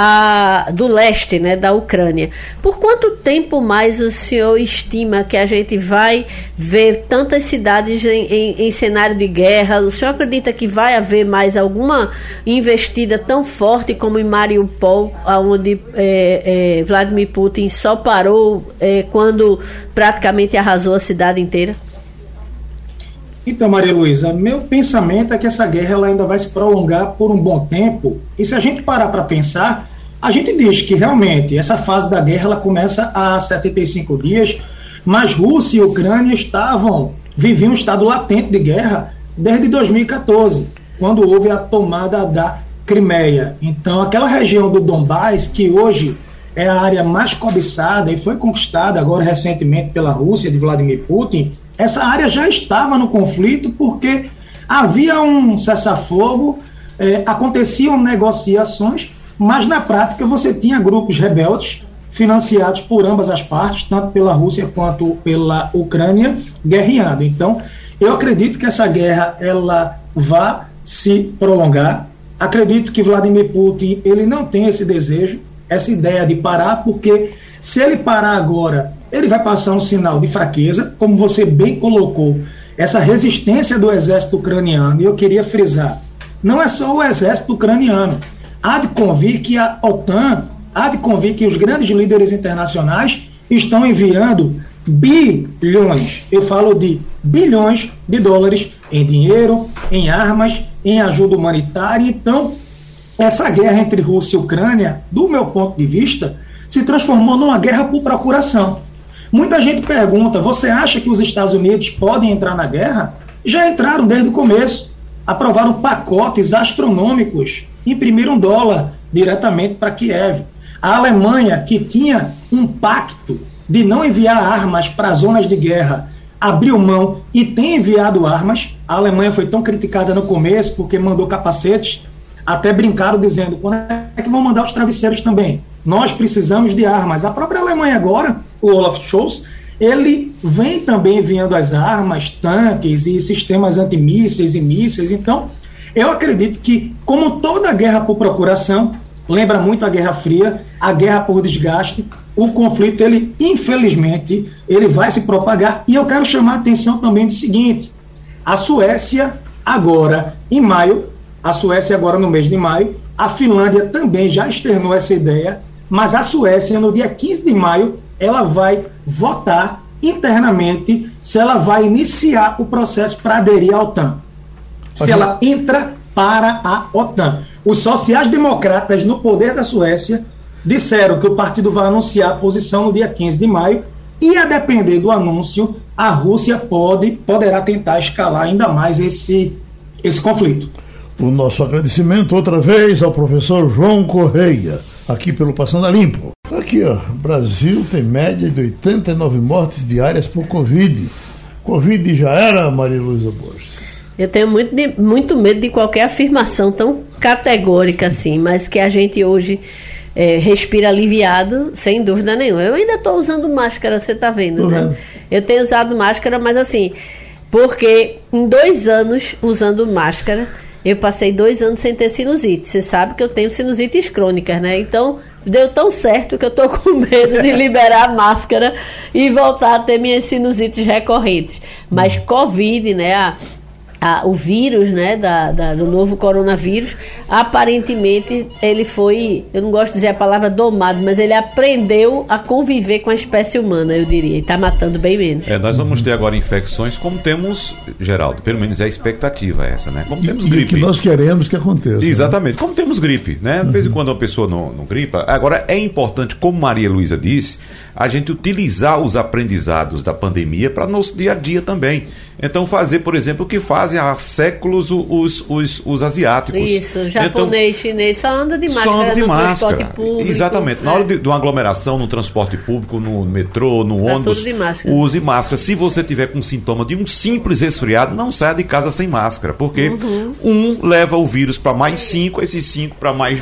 a, do leste, né, da Ucrânia. Por quanto tempo mais o senhor estima que a gente vai ver tantas cidades em, em, em cenário de guerra? O senhor acredita que vai haver mais alguma investida tão forte como em Mariupol, onde é, é, Vladimir Putin só parou é, quando praticamente arrasou a cidade inteira? Então, Maria Luísa, meu pensamento é que essa guerra ela ainda vai se prolongar por um bom tempo. E se a gente parar para pensar, a gente diz que realmente essa fase da guerra ela começa há 75 dias, mas Rússia e Ucrânia estavam viviam um estado latente de guerra desde 2014, quando houve a tomada da Crimeia. Então, aquela região do Donbás, que hoje é a área mais cobiçada e foi conquistada agora recentemente pela Rússia de Vladimir Putin, essa área já estava no conflito porque havia um cessar-fogo, é, aconteciam negociações, mas na prática você tinha grupos rebeldes financiados por ambas as partes, tanto pela Rússia quanto pela Ucrânia, guerreando. Então, eu acredito que essa guerra ela vá se prolongar. Acredito que Vladimir Putin ele não tem esse desejo, essa ideia de parar, porque se ele parar agora ele vai passar um sinal de fraqueza, como você bem colocou, essa resistência do exército ucraniano, e eu queria frisar, não é só o exército ucraniano. Há de convir que a OTAN, há de convir que os grandes líderes internacionais estão enviando bilhões, eu falo de bilhões de dólares em dinheiro, em armas, em ajuda humanitária. Então, essa guerra entre Rússia e Ucrânia, do meu ponto de vista, se transformou numa guerra por procuração. Muita gente pergunta: você acha que os Estados Unidos podem entrar na guerra? Já entraram desde o começo. aprovaram pacotes astronômicos, imprimiram dólar diretamente para Kiev. A Alemanha, que tinha um pacto de não enviar armas para zonas de guerra, abriu mão e tem enviado armas. A Alemanha foi tão criticada no começo porque mandou capacetes, até brincaram dizendo: quando é que vão mandar os travesseiros também? Nós precisamos de armas. A própria Alemanha agora, o Olaf Scholz, ele vem também enviando as armas, tanques e sistemas antimísseis e mísseis. Então, eu acredito que, como toda guerra por procuração, lembra muito a Guerra Fria, a guerra por desgaste, o conflito, ele, infelizmente, ele vai se propagar. E eu quero chamar a atenção também do seguinte: a Suécia, agora, em maio, a Suécia agora no mês de maio, a Finlândia também já externou essa ideia, mas a Suécia, no dia 15 de maio, ela vai votar internamente se ela vai iniciar o processo para aderir à OTAN. Se ela entra para a OTAN. Os sociais-democratas no poder da Suécia disseram que o partido vai anunciar a posição no dia 15 de maio e, a depender do anúncio, a Rússia pode, poderá tentar escalar ainda mais esse, esse conflito. O nosso agradecimento outra vez ao professor João Correia, aqui pelo Passando a Limpo. Aqui, ó, Brasil tem média de 89 mortes diárias por Covid. Covid já era, Maria Luísa Borges. Eu tenho muito, de, muito medo de qualquer afirmação tão categórica assim, mas que a gente hoje é, respira aliviado, sem dúvida nenhuma. Eu ainda estou usando máscara, você está vendo, Tô né? vendo. Eu tenho usado máscara, mas assim, porque em dois anos usando máscara, eu passei dois anos sem ter sinusite. Você sabe que eu tenho sinusites crônicas, né? Então, deu tão certo que eu tô com medo de liberar a máscara e voltar a ter minhas sinusites recorrentes. Mas Covid, né? A, a- o vírus, né, da, da- do novo coronavírus, aparentemente ele foi, eu não gosto de dizer a palavra domado, mas ele aprendeu a conviver com a espécie humana, eu diria, e está matando bem menos. É, nós vamos ter agora infecções como temos, Geraldo, pelo menos é a expectativa essa, né? Como E, temos e o gripe. que nós queremos que aconteça. né? Exatamente, como temos gripe, né? De vez em quando uma pessoa não, não gripa. Agora, é importante, como Maria Luísa disse, a gente utilizar os aprendizados da pandemia para nosso dia a dia também. Então, fazer, por exemplo, o que fazem há séculos o- os, os, os asiáticos. Isso, Então, japonês, chinês, só anda de só máscara anda de no máscara. transporte público. Exatamente. Na né? hora de, de uma aglomeração no transporte público, no metrô, no Tá ônibus, tudo de máscara. use máscara. Se você tiver com sintoma de um simples resfriado, não saia de casa sem máscara, porque Uhum. um leva o vírus para mais cinco, esses cinco para mais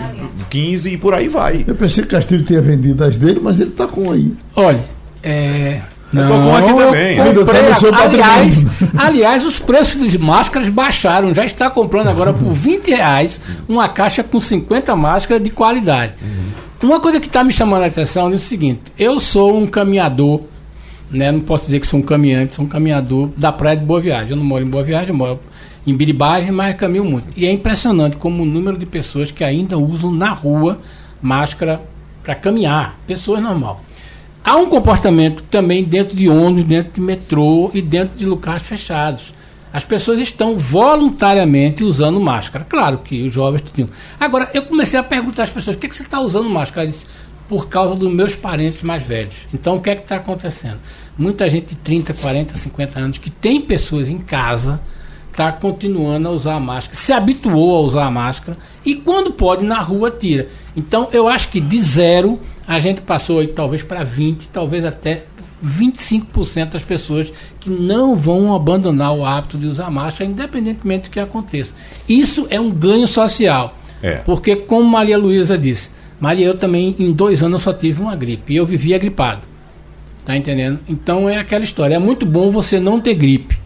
15 e por aí vai. Eu pensei que Castilho tinha vendido as dele, mas ele está com aí. Olha, é. Não, aqui também. eu comprei, aliás, aliás, os preços de máscaras baixaram. Já está comprando agora por 20 reais uma caixa com 50 máscaras de qualidade. Uma coisa que está me chamando a atenção é o seguinte: eu sou um caminhador, né? Não posso dizer que sou um caminhante, sou um caminhador da praia de Boa Viagem. Eu não moro em Boa Viagem, eu moro em Biribagem, mas caminho muito. E é impressionante como o número de pessoas que ainda usam na rua máscara para caminhar, pessoas normal. Há um comportamento também dentro de ônibus, dentro de metrô e dentro de locais fechados. As pessoas estão voluntariamente usando máscara. Claro que os jovens tinham. Agora, eu comecei a perguntar às pessoas: por que, que você está usando máscara? Ela disse, por causa dos meus parentes mais velhos. Então, o que é que está acontecendo? Muita gente de 30, 40, 50 anos que tem pessoas em casa está continuando a usar a máscara, se habituou a usar a máscara e quando pode na rua tira. Então eu acho que de zero a gente passou aí talvez para 20, talvez até 25% das pessoas que não vão abandonar o hábito de usar máscara, independentemente do que aconteça. Isso é um ganho social. É. Porque, como Maria Luísa disse, Maria, eu também em dois anos só tive uma gripe e eu vivia gripado. Tá entendendo? Então é aquela história. É muito bom você não ter gripe.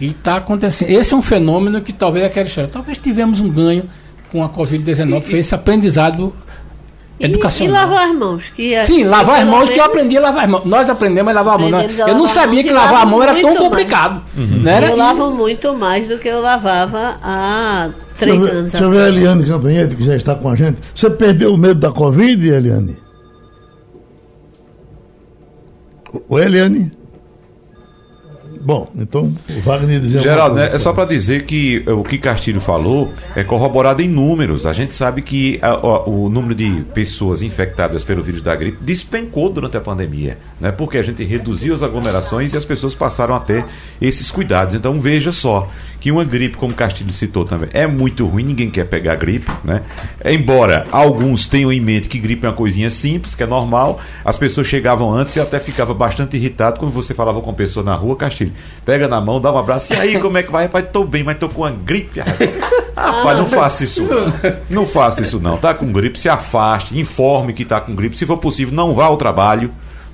E está acontecendo. Esse é um fenômeno que talvez é aquela história. Talvez tivemos um ganho com a Covid-19, foi esse aprendizado E, e educacional. lavar as mãos. Que é- Sim, lavar as mãos que eu aprendi a lavar as mãos. Nós aprendemos a lavar a mão. Aprendemos a Eu não sabia que e lavar a mão era tão complicado. Uhum. Né? Era- Eu lavo muito mais do que eu lavava há três deixa anos deixa eu ver a Eliane Cantanhete, que já está com a gente. Você perdeu o medo da Covid, Eliane? Oi, Eliane? Bom, então o Wagner dizia. Geraldo, né, é só para dizer que o que Castilho falou é corroborado em números. A gente sabe que a, a, o número de pessoas infectadas pelo vírus da gripe despencou durante a pandemia, né? Porque a gente reduziu as aglomerações e as pessoas passaram a ter esses cuidados. Então veja só que uma gripe, como Castilho citou também, é muito ruim, ninguém quer pegar gripe, né? Embora alguns tenham em mente que gripe é uma coisinha simples, que é normal, as pessoas chegavam antes e até ficava bastante irritado quando você falava com pessoa na rua, Castilho, pega na mão, dá um abraço, e aí, como é que vai? Rapaz, tô bem, mas tô com uma gripe. Rapaz, não faça isso. Não faça isso não. Tá com gripe, se afaste, informe que tá com gripe. Se for possível, não vá ao trabalho.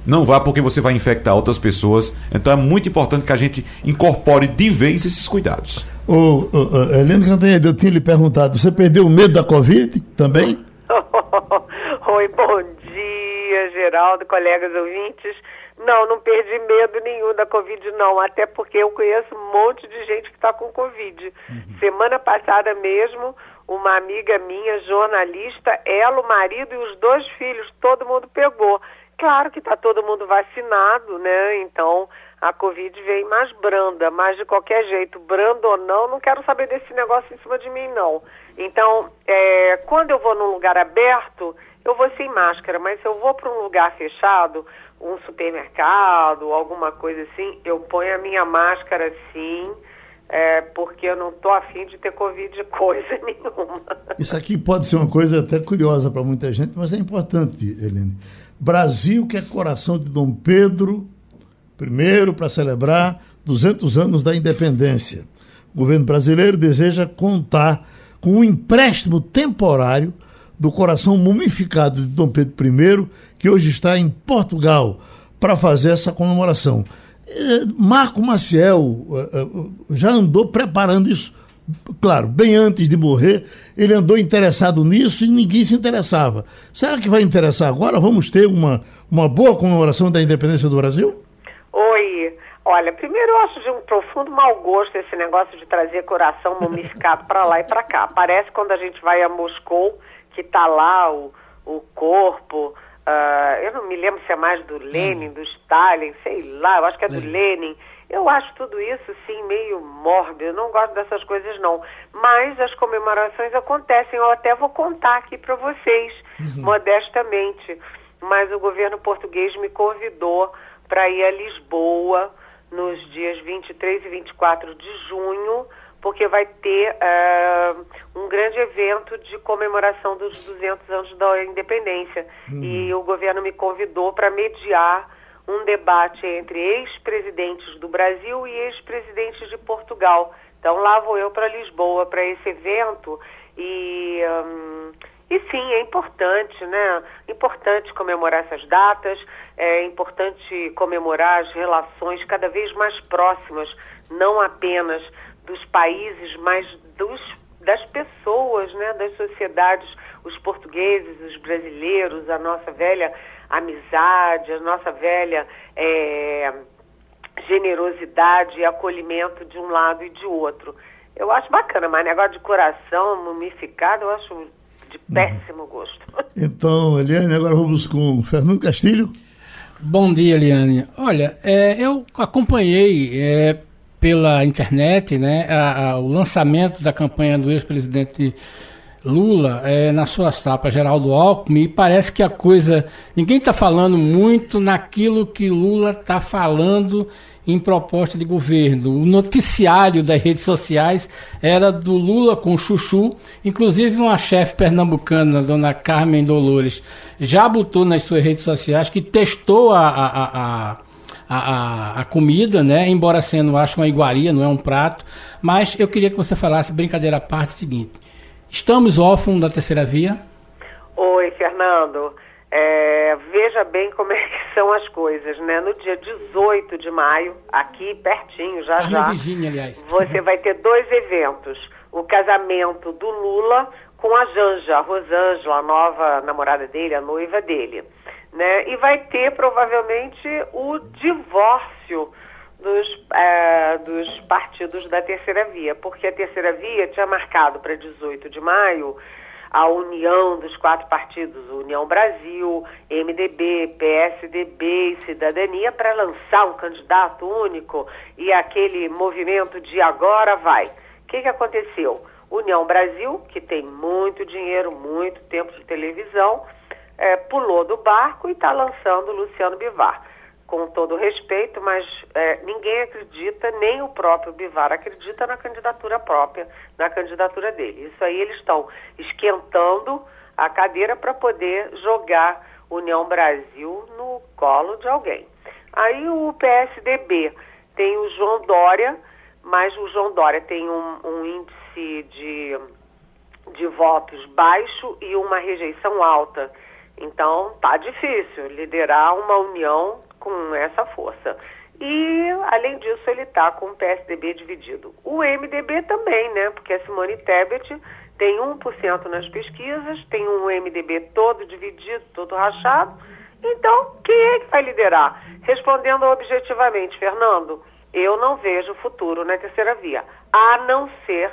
Não vá porque você vai infectar outras pessoas. Então é muito importante que a gente incorpore de vez esses cuidados. O, o, o Helena Cantanhede, eu tinha lhe perguntado, você perdeu o medo da Covid também? Oi, bom dia, Geraldo, colegas ouvintes. Não, não perdi medo nenhum da Covid, não. Até porque eu conheço um monte de gente que está com Covid. Uhum. Semana passada mesmo, uma amiga minha, jornalista, ela, o marido e os dois filhos, todo mundo pegou. Claro que está todo mundo vacinado, né? Então a Covid vem mais branda, mas de qualquer jeito, brando ou não, não quero saber desse negócio em cima de mim, não. Então, é, quando eu vou num lugar aberto, eu vou sem máscara, mas se eu vou para um lugar fechado, um supermercado, alguma coisa assim, eu ponho a minha máscara sim, é, porque eu não estou afim de ter Covid coisa nenhuma. Isso aqui pode ser uma coisa até curiosa para muita gente, mas é importante, Helene. Brasil, que é coração de Dom Pedro I, para celebrar 200 anos da independência. O governo brasileiro deseja contar com um empréstimo temporário do coração mumificado de Dom Pedro I, que hoje está em Portugal, para fazer essa comemoração. É, Marco Maciel é, é, já andou preparando isso claro, bem antes de morrer, ele andou interessado nisso e ninguém se interessava. Será que vai interessar agora? Vamos ter uma, uma boa comemoração da independência do Brasil? Oi. Olha, primeiro eu acho de um profundo mau gosto esse negócio de trazer coração mumificado para lá e para cá. Parece quando a gente vai a Moscou, que está lá o, o corpo. Uh, eu não me lembro se é mais do Lenin, hum. do Stalin, sei lá, eu acho que é do Lenin eu acho tudo isso, sim, meio mórbido. Eu não gosto dessas coisas, não. Mas as comemorações acontecem. Eu até vou contar aqui para vocês, uhum. modestamente. Mas o governo português me convidou para ir a Lisboa nos dias 23 e 24 de junho, porque vai ter uh, um grande evento de comemoração dos 200 anos da independência. Uhum. E o governo me convidou para mediar um debate entre ex-presidentes do Brasil e ex-presidentes de Portugal. Então lá vou eu para Lisboa para esse evento e hum, e sim é importante, né? Importante comemorar essas datas, é importante comemorar as relações cada vez mais próximas, não apenas dos países, mas dos das pessoas, né? Das sociedades, os portugueses, os brasileiros, a nossa velha amizade, a nossa velha é, generosidade e acolhimento de um lado e de outro. Eu acho bacana, mas negócio de coração mumificado eu acho de péssimo gosto. Então, Eliane, agora vamos com Fernando Castilho. Bom dia, Eliane. Olha, é, eu acompanhei é, pela internet né, a, a, o lançamento da campanha do ex-presidente Lula é, na sua sapa Geraldo Alckmin e parece que a coisa. Ninguém está falando muito naquilo que Lula está falando em proposta de governo. O noticiário das redes sociais era do Lula com Chuchu, inclusive uma chefe pernambucana, dona Carmen Dolores, já botou nas suas redes sociais que testou a, a, a, a, a comida, né? Embora sendo, acho, uma iguaria, não é um prato. Mas eu queria que você falasse, brincadeira à parte, o seguinte. Estamos órfãos da terceira via? Oi, Fernando. É, veja bem como é que são as coisas, né? No dia 18 de maio, aqui pertinho, já Carne já, Virgínia, aliás. você vai ter dois eventos. O casamento do Lula com a Janja, a Rosângela, a nova namorada dele, a noiva dele. Né? E vai ter provavelmente o divórcio dos, é, dos partidos da terceira via, porque a terceira via tinha marcado para 18 de maio a união dos quatro partidos, União Brasil, MDB, PSDB e Cidadania, para lançar um candidato único e aquele movimento de agora vai. O que, que aconteceu? União Brasil, que tem muito dinheiro, muito tempo de televisão, é, pulou do barco e está lançando Luciano Bivar. Com todo respeito, mas é, ninguém acredita, nem o próprio Bivar acredita na candidatura própria, na candidatura dele. Isso aí eles estão esquentando a cadeira para poder jogar União Brasil no colo de alguém. Aí o PSDB tem o João Dória, mas o João Dória tem um, um índice de, de votos baixo e uma rejeição alta. Então, tá difícil liderar uma união com essa força. E, além disso, ele está com o PSDB dividido. O MDB também, né? Porque a Simone Tebet tem 1% nas pesquisas, tem um MDB todo dividido, todo rachado. Então, quem é que vai liderar? Respondendo objetivamente, Fernando, eu não vejo futuro na terceira via, a não ser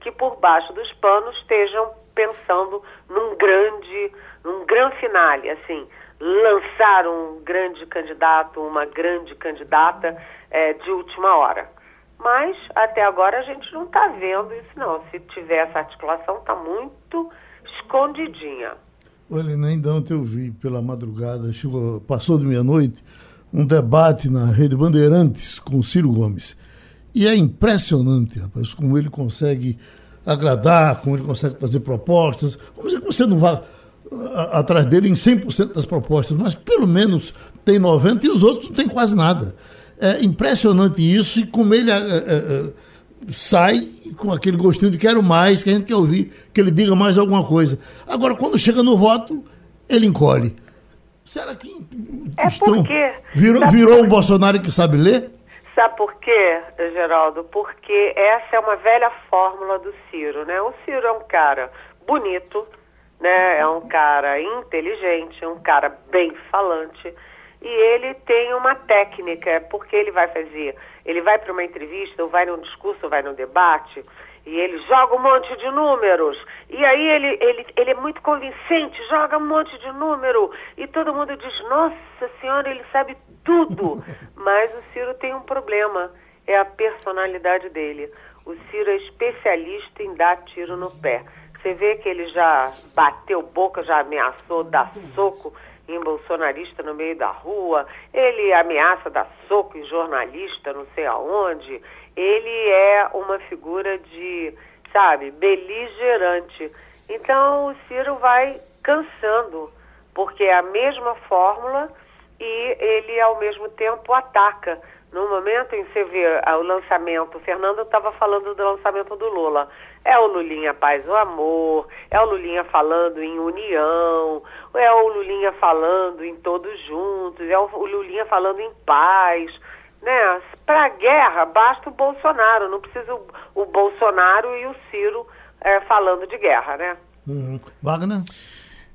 que por baixo dos panos estejam pensando num grande, num grande finale, assim, lançar um grande candidato, uma grande candidata é, de última hora. Mas até agora a gente não está vendo isso não. Se tiver essa articulação, está muito escondidinha. Olha, ainda ontem eu vi pela madrugada, chegou, passou de meia-noite, um debate na Rede Bandeirantes com Ciro Gomes. E é impressionante, rapaz, como ele consegue agradar, como ele consegue trazer propostas. Como se você não vá atrás dele em 100% das propostas, mas pelo menos tem 90% e os outros não tem quase nada. É impressionante isso e como ele é, é, é, sai com aquele gostinho de quero mais, que a gente quer ouvir que ele diga mais alguma coisa. Agora, quando chega no voto, ele encolhe. Será que é estão... porque virou, virou um Bolsonaro que sabe ler? Sabe por quê, Geraldo? Porque essa é uma velha fórmula do Ciro, né? O Ciro é um cara bonito, né? É um cara inteligente, um cara bem falante e ele tem uma técnica, porque ele vai fazer, ele vai para uma entrevista, ou vai num discurso, ou vai num debate, e ele joga um monte de números. E aí ele, ele, ele é muito convincente, joga um monte de número. E todo mundo diz, nossa senhora, ele sabe tudo. Mas o Ciro tem um problema, é a personalidade dele. O Ciro é especialista em dar tiro no pé. Você vê que ele já bateu boca, já ameaçou dar soco em bolsonarista no meio da rua, ele ameaça dar soco em jornalista não sei aonde. Ele é uma figura de, sabe, beligerante. Então o Ciro vai cansando, porque é a mesma fórmula e ele ao mesmo tempo ataca. No momento em que você vê o lançamento, o Fernando estava falando do lançamento do Lula. É o Lulinha Paz o Amor, é o Lulinha falando em união, é o Lulinha falando em todos juntos, é o Lulinha falando em paz. Né? Para a guerra, basta o Bolsonaro, não precisa o, o Bolsonaro e o Ciro é, falando de guerra, né? Uhum. Wagner?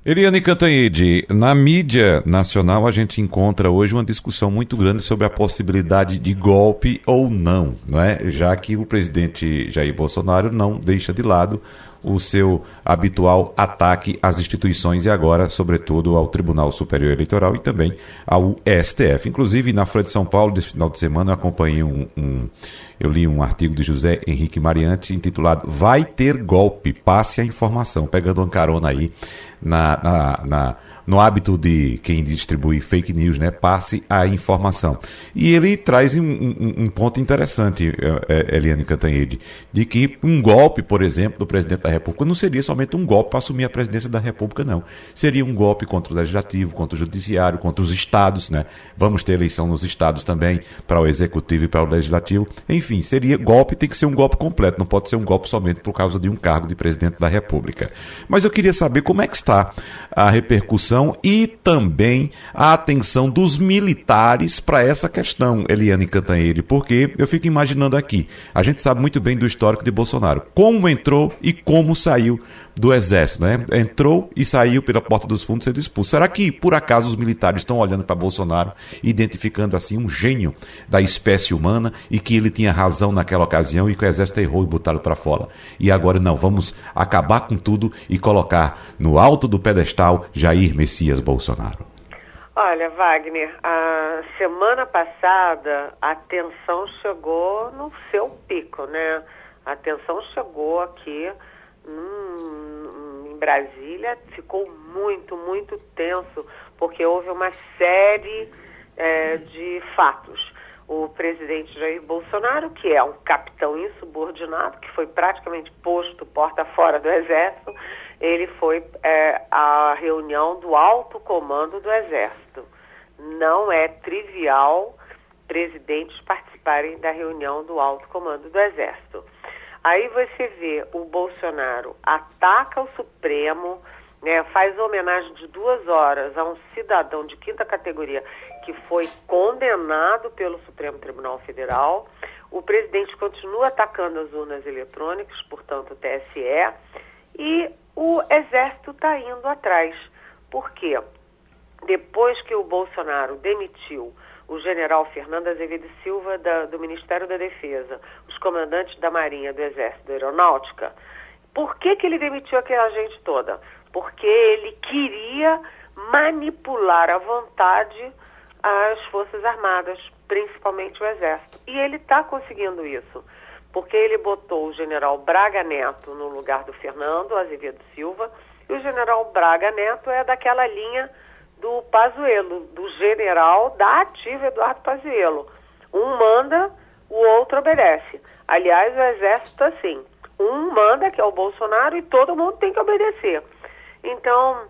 Eliane Cantanhede, na mídia nacional a gente encontra hoje uma discussão muito grande sobre a possibilidade de golpe ou não, não é? já que o presidente Jair Bolsonaro não deixa de lado o seu habitual ataque às instituições e agora, sobretudo, ao Tribunal Superior Eleitoral e também ao STF. Inclusive, na Folha de São Paulo, desse final de semana, eu acompanhei um, um eu li um artigo de José Henrique Mariante intitulado Vai ter golpe, passe a informação, pegando uma carona aí na, na, na no hábito de quem distribui fake news, né? Passe a informação. E ele traz um, um, um ponto interessante, é, é, Eliane Cantanhede, de que um golpe, por exemplo, do presidente da República não seria somente um golpe para assumir a presidência da República, não. Seria um golpe contra o Legislativo, contra o Judiciário, contra os estados, né? Vamos ter eleição nos estados também, para o Executivo e para o Legislativo. Enfim, seria golpe, tem que ser um golpe completo, não pode ser um golpe somente por causa de um cargo de presidente da República. Mas eu queria saber como é que está a repercussão e também a atenção dos militares para essa questão, Eliane Cantanhede, porque eu fico imaginando aqui, a gente sabe muito bem do histórico de Bolsonaro, como entrou e como saiu do exército, né? Entrou e saiu pela porta dos fundos sendo expulso. Será que por acaso os militares estão olhando para Bolsonaro, identificando assim um gênio da espécie humana e que ele tinha razão naquela ocasião e que o exército errou e botaram para fora? E agora não, vamos acabar com tudo e colocar no alto do pedestal Jair Messias Bolsonaro. Olha, Wagner, a semana passada a tensão chegou no seu pico, né? A tensão chegou aqui hum, em Brasília, ficou muito, muito tenso, porque houve uma série é, de fatos. O presidente Jair Bolsonaro, que é um capitão insubordinado, que foi praticamente posto porta fora do Exército, ele foi é, à reunião do alto comando do Exército. Não é trivial presidentes participarem da reunião do alto comando do Exército. Aí você vê o Bolsonaro ataca o Supremo, né, faz homenagem de duas horas a um cidadão de quinta categoria que foi condenado pelo Supremo Tribunal Federal. O presidente continua atacando as urnas eletrônicas, portanto, o TSE, e o Exército está indo atrás. Por quê? Depois que o Bolsonaro demitiu o general Fernando Azevedo Silva da, do Ministério da Defesa, os comandantes da Marinha, do Exército, da Aeronáutica, por que, que ele demitiu aquela gente toda? Porque ele queria manipular à vontade as Forças Armadas, principalmente o Exército. E ele está conseguindo isso porque ele botou o general Braga Neto no lugar do Fernando Azevedo Silva, e o general Braga Neto é daquela linha do Pazuello, do general da ativa Eduardo Pazuello. Um manda, o outro obedece. Aliás, o exército assim, um manda, que é o Bolsonaro, e todo mundo tem que obedecer. Então,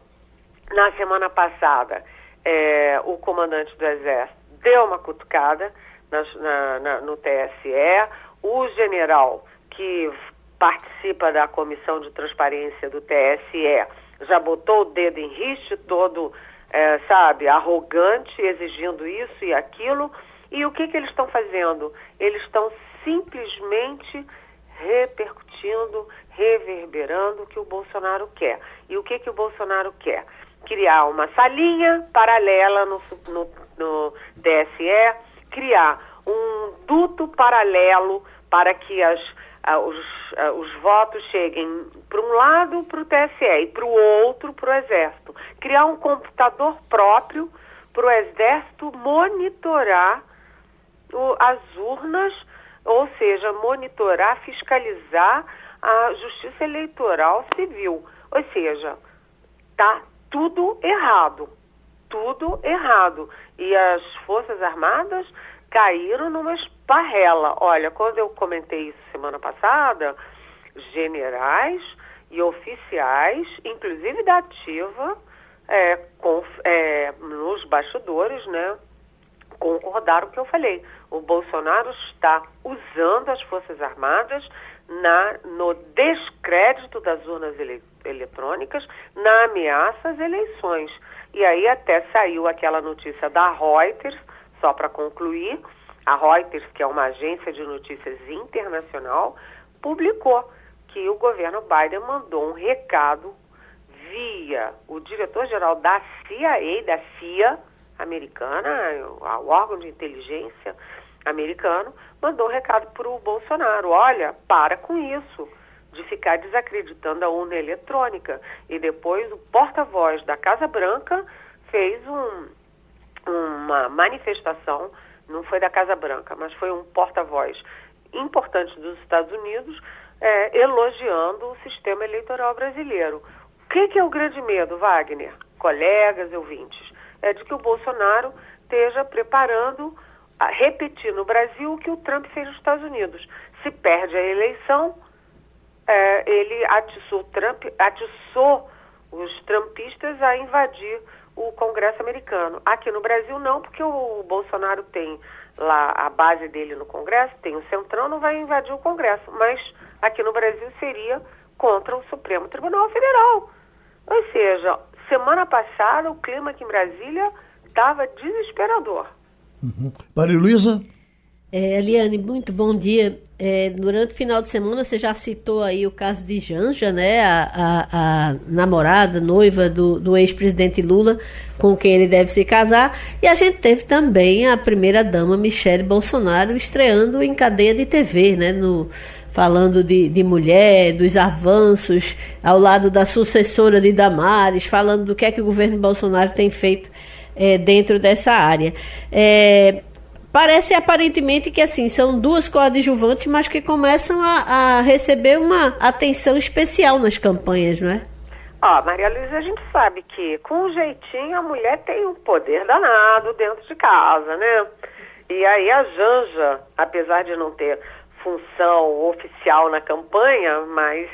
na semana passada, é, o comandante do exército deu uma cutucada na, na, no TSE, o general que participa da comissão de transparência do TSE já botou o dedo em riste, todo, é, sabe, arrogante, exigindo isso e aquilo. E o que, que eles estão fazendo? Eles estão simplesmente repercutindo, reverberando o que o Bolsonaro quer. E o que, que o Bolsonaro quer? Criar uma salinha paralela no, no, no TSE, criar um duto paralelo para que as, uh, os, uh, os votos cheguem para um lado para o TSE e para o outro para o Exército. Criar um computador próprio para o Exército monitorar o, as urnas, ou seja, monitorar, fiscalizar a Justiça Eleitoral Civil. Ou seja, está tudo errado. Tudo errado. E as Forças Armadas caíram numa esparrela. Olha, quando eu comentei isso semana passada, generais e oficiais, inclusive da ativa, é, com, é, nos bastidores, né, concordaram com o que eu falei. O Bolsonaro está usando as Forças Armadas na, no descrédito das urnas ele, eletrônicas, na ameaça às eleições. E aí até saiu aquela notícia da Reuters, só para concluir, a Reuters, que é uma agência de notícias internacional, publicou que o governo Biden mandou um recado via o diretor-geral da CIA, da CIA americana, o órgão de inteligência americano, mandou um recado para o Bolsonaro: olha, para com isso de ficar desacreditando a urna eletrônica. E depois o porta-voz da Casa Branca fez um, uma manifestação, não foi da Casa Branca, mas foi um porta-voz importante dos Estados Unidos, é, elogiando o sistema eleitoral brasileiro. O que, que é o grande medo, Wagner, colegas, ouvintes? É de que o Bolsonaro esteja preparando a repetir no Brasil o que o Trump fez nos Estados Unidos. Se perde a eleição, é, ele atiçou, Trump, atiçou os trumpistas a invadir o Congresso americano. Aqui no Brasil não, porque o Bolsonaro tem lá a base dele no Congresso, tem o Centrão, não vai invadir o Congresso. Mas aqui no Brasil seria contra o Supremo Tribunal Federal. Ou seja, semana passada o clima aqui em Brasília estava desesperador. Uhum. Maria Luísa? É, Eliane, muito bom dia. É, durante o final de semana você já citou aí o caso de Janja, né? A, a, a namorada, noiva do, do ex-presidente Lula, com quem ele deve se casar. E a gente teve também a primeira-dama Michele Bolsonaro estreando em cadeia de TV, né? No, falando de, de mulher, dos avanços, ao lado da sucessora de Damares, falando do que é que o governo Bolsonaro tem feito é, dentro dessa área. É, Parece aparentemente que assim são duas coadjuvantes, mas que começam a, a receber uma atenção especial nas campanhas, não é? Ó, Maria Luísa, a gente sabe que com jeitinho a mulher tem um poder danado dentro de casa, né? E aí a Janja, apesar de não ter função oficial na campanha, mas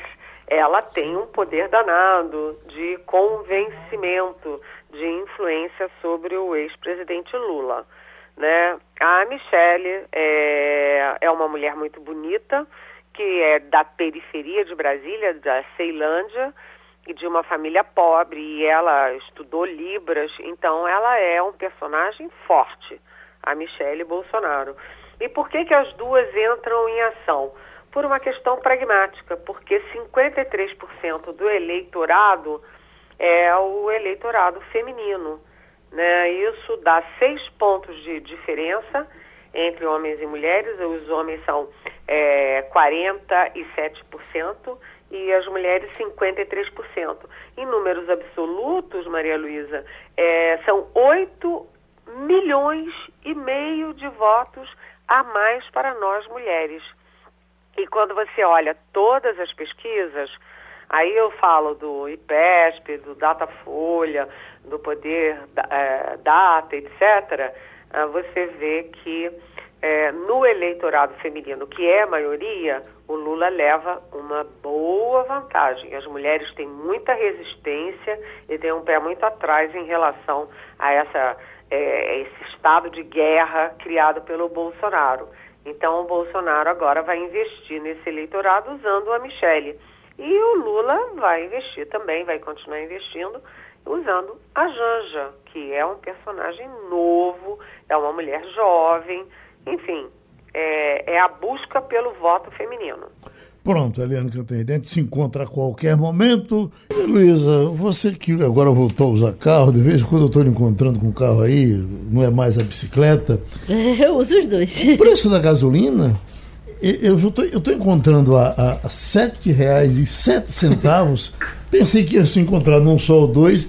ela tem um poder danado de convencimento, de influência sobre o ex-presidente Lula. Né? A Michelle é, é uma mulher muito bonita, que é da periferia de Brasília, da Ceilândia, e de uma família pobre, e ela estudou Libras, então ela é um personagem forte, a Michelle Bolsonaro. E por que, que as duas entram em ação? Por uma questão pragmática, porque 53% do eleitorado é o eleitorado feminino. Né? Isso dá seis pontos de diferença entre homens e mulheres. Os homens são é, 47% e as mulheres 53%. Em números absolutos, Maria Luísa, é, são 8 milhões e meio de votos a mais para nós mulheres. E quando você olha todas as pesquisas, aí eu falo do IPESP, do Datafolha, do Poder é, Data, etc., ah, você vê que é, no eleitorado feminino, que é a maioria, o Lula leva uma boa vantagem. As mulheres têm muita resistência e têm um pé muito atrás em relação a essa, é, esse estado de guerra criado pelo Bolsonaro. Então, o Bolsonaro agora vai investir nesse eleitorado usando a Michelle. E o Lula vai investir também, vai continuar investindo usando a Janja, que é um personagem novo, é uma mulher jovem, enfim, é, é a busca pelo voto feminino. Pronto, Eliane Cantanhede se encontra a qualquer momento. E, Luísa, você que agora voltou a usar carro, de vez em quando eu estou encontrando com o carro aí, não é mais a bicicleta. Eu uso os dois. O preço da gasolina, eu estou encontrando a, a, a R$ 7,07. Pensei que ia se encontrar num só ou dois.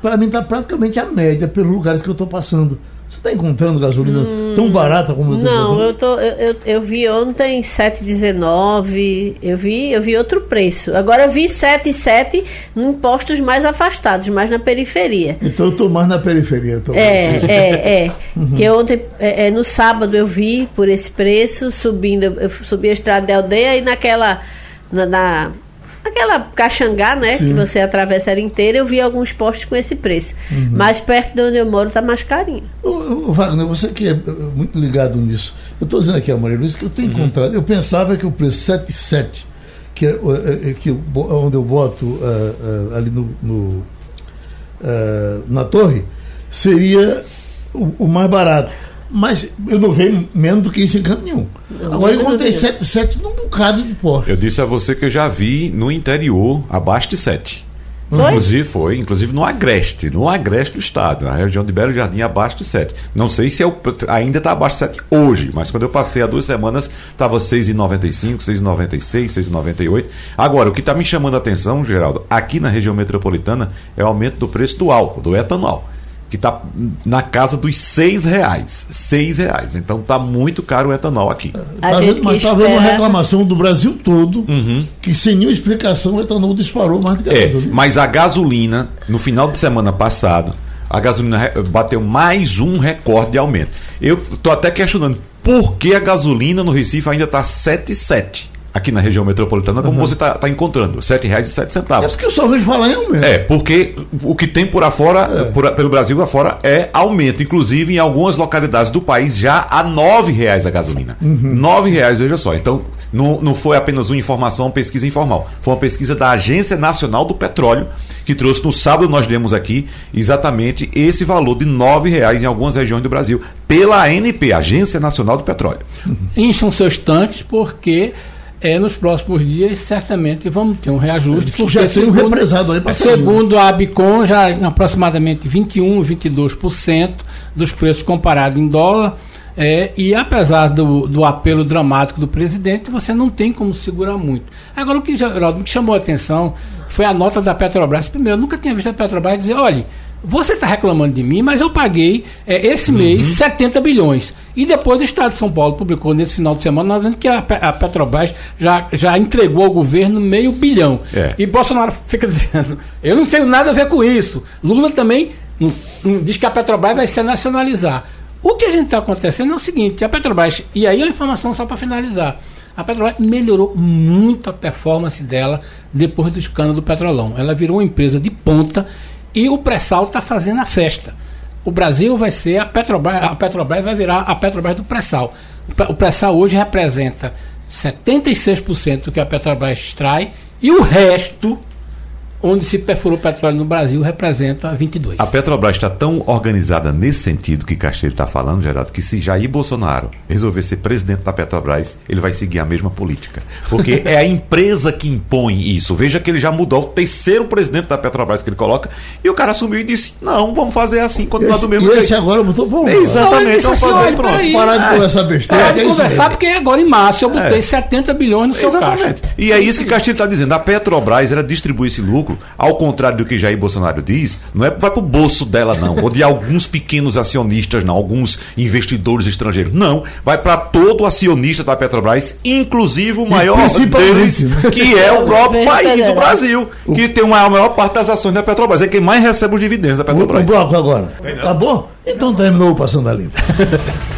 Para mim está praticamente a média pelos lugares que eu estou passando. Você está encontrando gasolina hum, tão barata como eu Não, eu, tô, eu, eu, eu, vi ontem 7,19, eu vi, eu vi outro preço. Agora eu vi 7,7 em postos mais afastados, mais na periferia. Então eu estou mais na periferia. Tô é, é, é. Uhum. Que ontem, é, é, no sábado eu vi por esse preço, subindo, eu subi a estrada de aldeia e naquela. na, na Aquela caxangá, né? Sim. Que você atravessa ela inteira, eu vi alguns postos com esse preço. Uhum. Mas perto de onde eu moro está mais carinho. Ô, Wagner, você que é muito ligado nisso. Eu estou dizendo aqui a Maria Luiz que eu tenho uhum. encontrado. Eu pensava que o preço 77, que é, é, é que onde eu boto uh, uh, ali no, no uh, na torre, seria o, o mais barato. Mas eu não vejo menos do que isso em canto nenhum. Agora eu encontrei 7, 7 num bocado de postos. Eu disse a você que eu já vi no interior abaixo de 7. Foi? Inclusive foi, inclusive no Agreste, no Agreste do estado, na região de Belo Jardim, abaixo de 7. Não sei se é o, ainda está abaixo de 7 hoje, mas quando eu passei há duas semanas, estava 6,95, 6,96, 6,98. Agora, o que está me chamando a atenção, Geraldo, aqui na região metropolitana, é o aumento do preço do álcool, do etanol que está na casa dos seis reais. Seis reais. Então está muito caro o etanol aqui. Tá vendo, mas está vendo uma reclamação do Brasil todo uhum. que sem nenhuma explicação o etanol disparou mais do que a é, gasolina. Mas a gasolina, no final de semana passado, a gasolina bateu mais um recorde de aumento. Eu estou até questionando por que a gasolina no Recife ainda está 7,7 aqui na região metropolitana, como uhum. você está tá encontrando, R$ 7,07. É porque eu só vejo falar em aumento. É, porque o que tem por afora, é. por, pelo Brasil afora, é aumento. Inclusive, em algumas localidades do país, já a R$ reais a gasolina. R$ uhum. reais, veja só. Então, Não, não foi apenas uma informação, uma pesquisa informal. Foi uma pesquisa da Agência Nacional do Petróleo, que trouxe no sábado, nós demos aqui exatamente esse valor de R$ reais em algumas regiões do Brasil, pela ANP, Agência Nacional do Petróleo. Encham seus tanques, porque é, nos próximos dias certamente vamos ter um reajuste. Porque já tem um represado aí para Segundo a Abicom, já aproximadamente 21, 22% dos preços comparados em dólar. É, e apesar do, do apelo dramático do presidente, você não tem como segurar muito. Agora, o que Geraldo, me chamou a atenção foi a nota da Petrobras. Primeiro, eu nunca tinha visto a Petrobras dizer: olha, você está reclamando de mim, mas eu paguei é, esse uhum. mês 70 bilhões. E depois o Estado de São Paulo publicou nesse final de semana, nós dizendo que a, a Petrobras já, já entregou ao governo meio bilhão. É. E Bolsonaro fica dizendo, eu não tenho nada a ver com isso. Lula também não, não diz que a Petrobras vai se nacionalizar. O que a gente está acontecendo é o seguinte, a Petrobras, e aí a informação só para finalizar, a Petrobras melhorou muito a performance dela depois do escândalo do Petrolão. Ela virou uma empresa de ponta e o pré-sal está fazendo a festa. O Brasil vai ser a Petrobras, a Petrobras vai virar a Petrobras do pré-sal. O pré-sal hoje representa 76% do que a Petrobras extrai e o resto onde se perfurou petróleo no Brasil representa 22. A Petrobras está tão organizada nesse sentido que Castilho está falando, Geraldo, que se Jair Bolsonaro resolver ser presidente da Petrobras, ele vai seguir a mesma política. Porque é a empresa que impõe isso. Veja que ele já mudou o terceiro presidente da Petrobras que ele coloca e o cara assumiu e disse: não, vamos fazer assim, continuar esse, do mesmo jeito. esse agora botou bom. É, exatamente, vamos assim, fazer pronto. Parar de conversar besteira. Parar de conversar, porque agora em março eu botei é. 70 bilhões no seu exatamente. caixa. E é isso que Castilho está dizendo. A Petrobras era distribuir esse lucro lucro, ao contrário do que Jair Bolsonaro diz, não é vai para o bolso dela, não, ou de alguns pequenos acionistas, não, alguns investidores estrangeiros. Não, vai para todo acionista da Petrobras, inclusive o maior deles, que é o próprio país, o Brasil, que tem a maior parte das ações da Petrobras, é quem mais recebe os dividendos da Petrobras. O, o bloco agora. Tá bom? Então terminou o Passando a Limpo.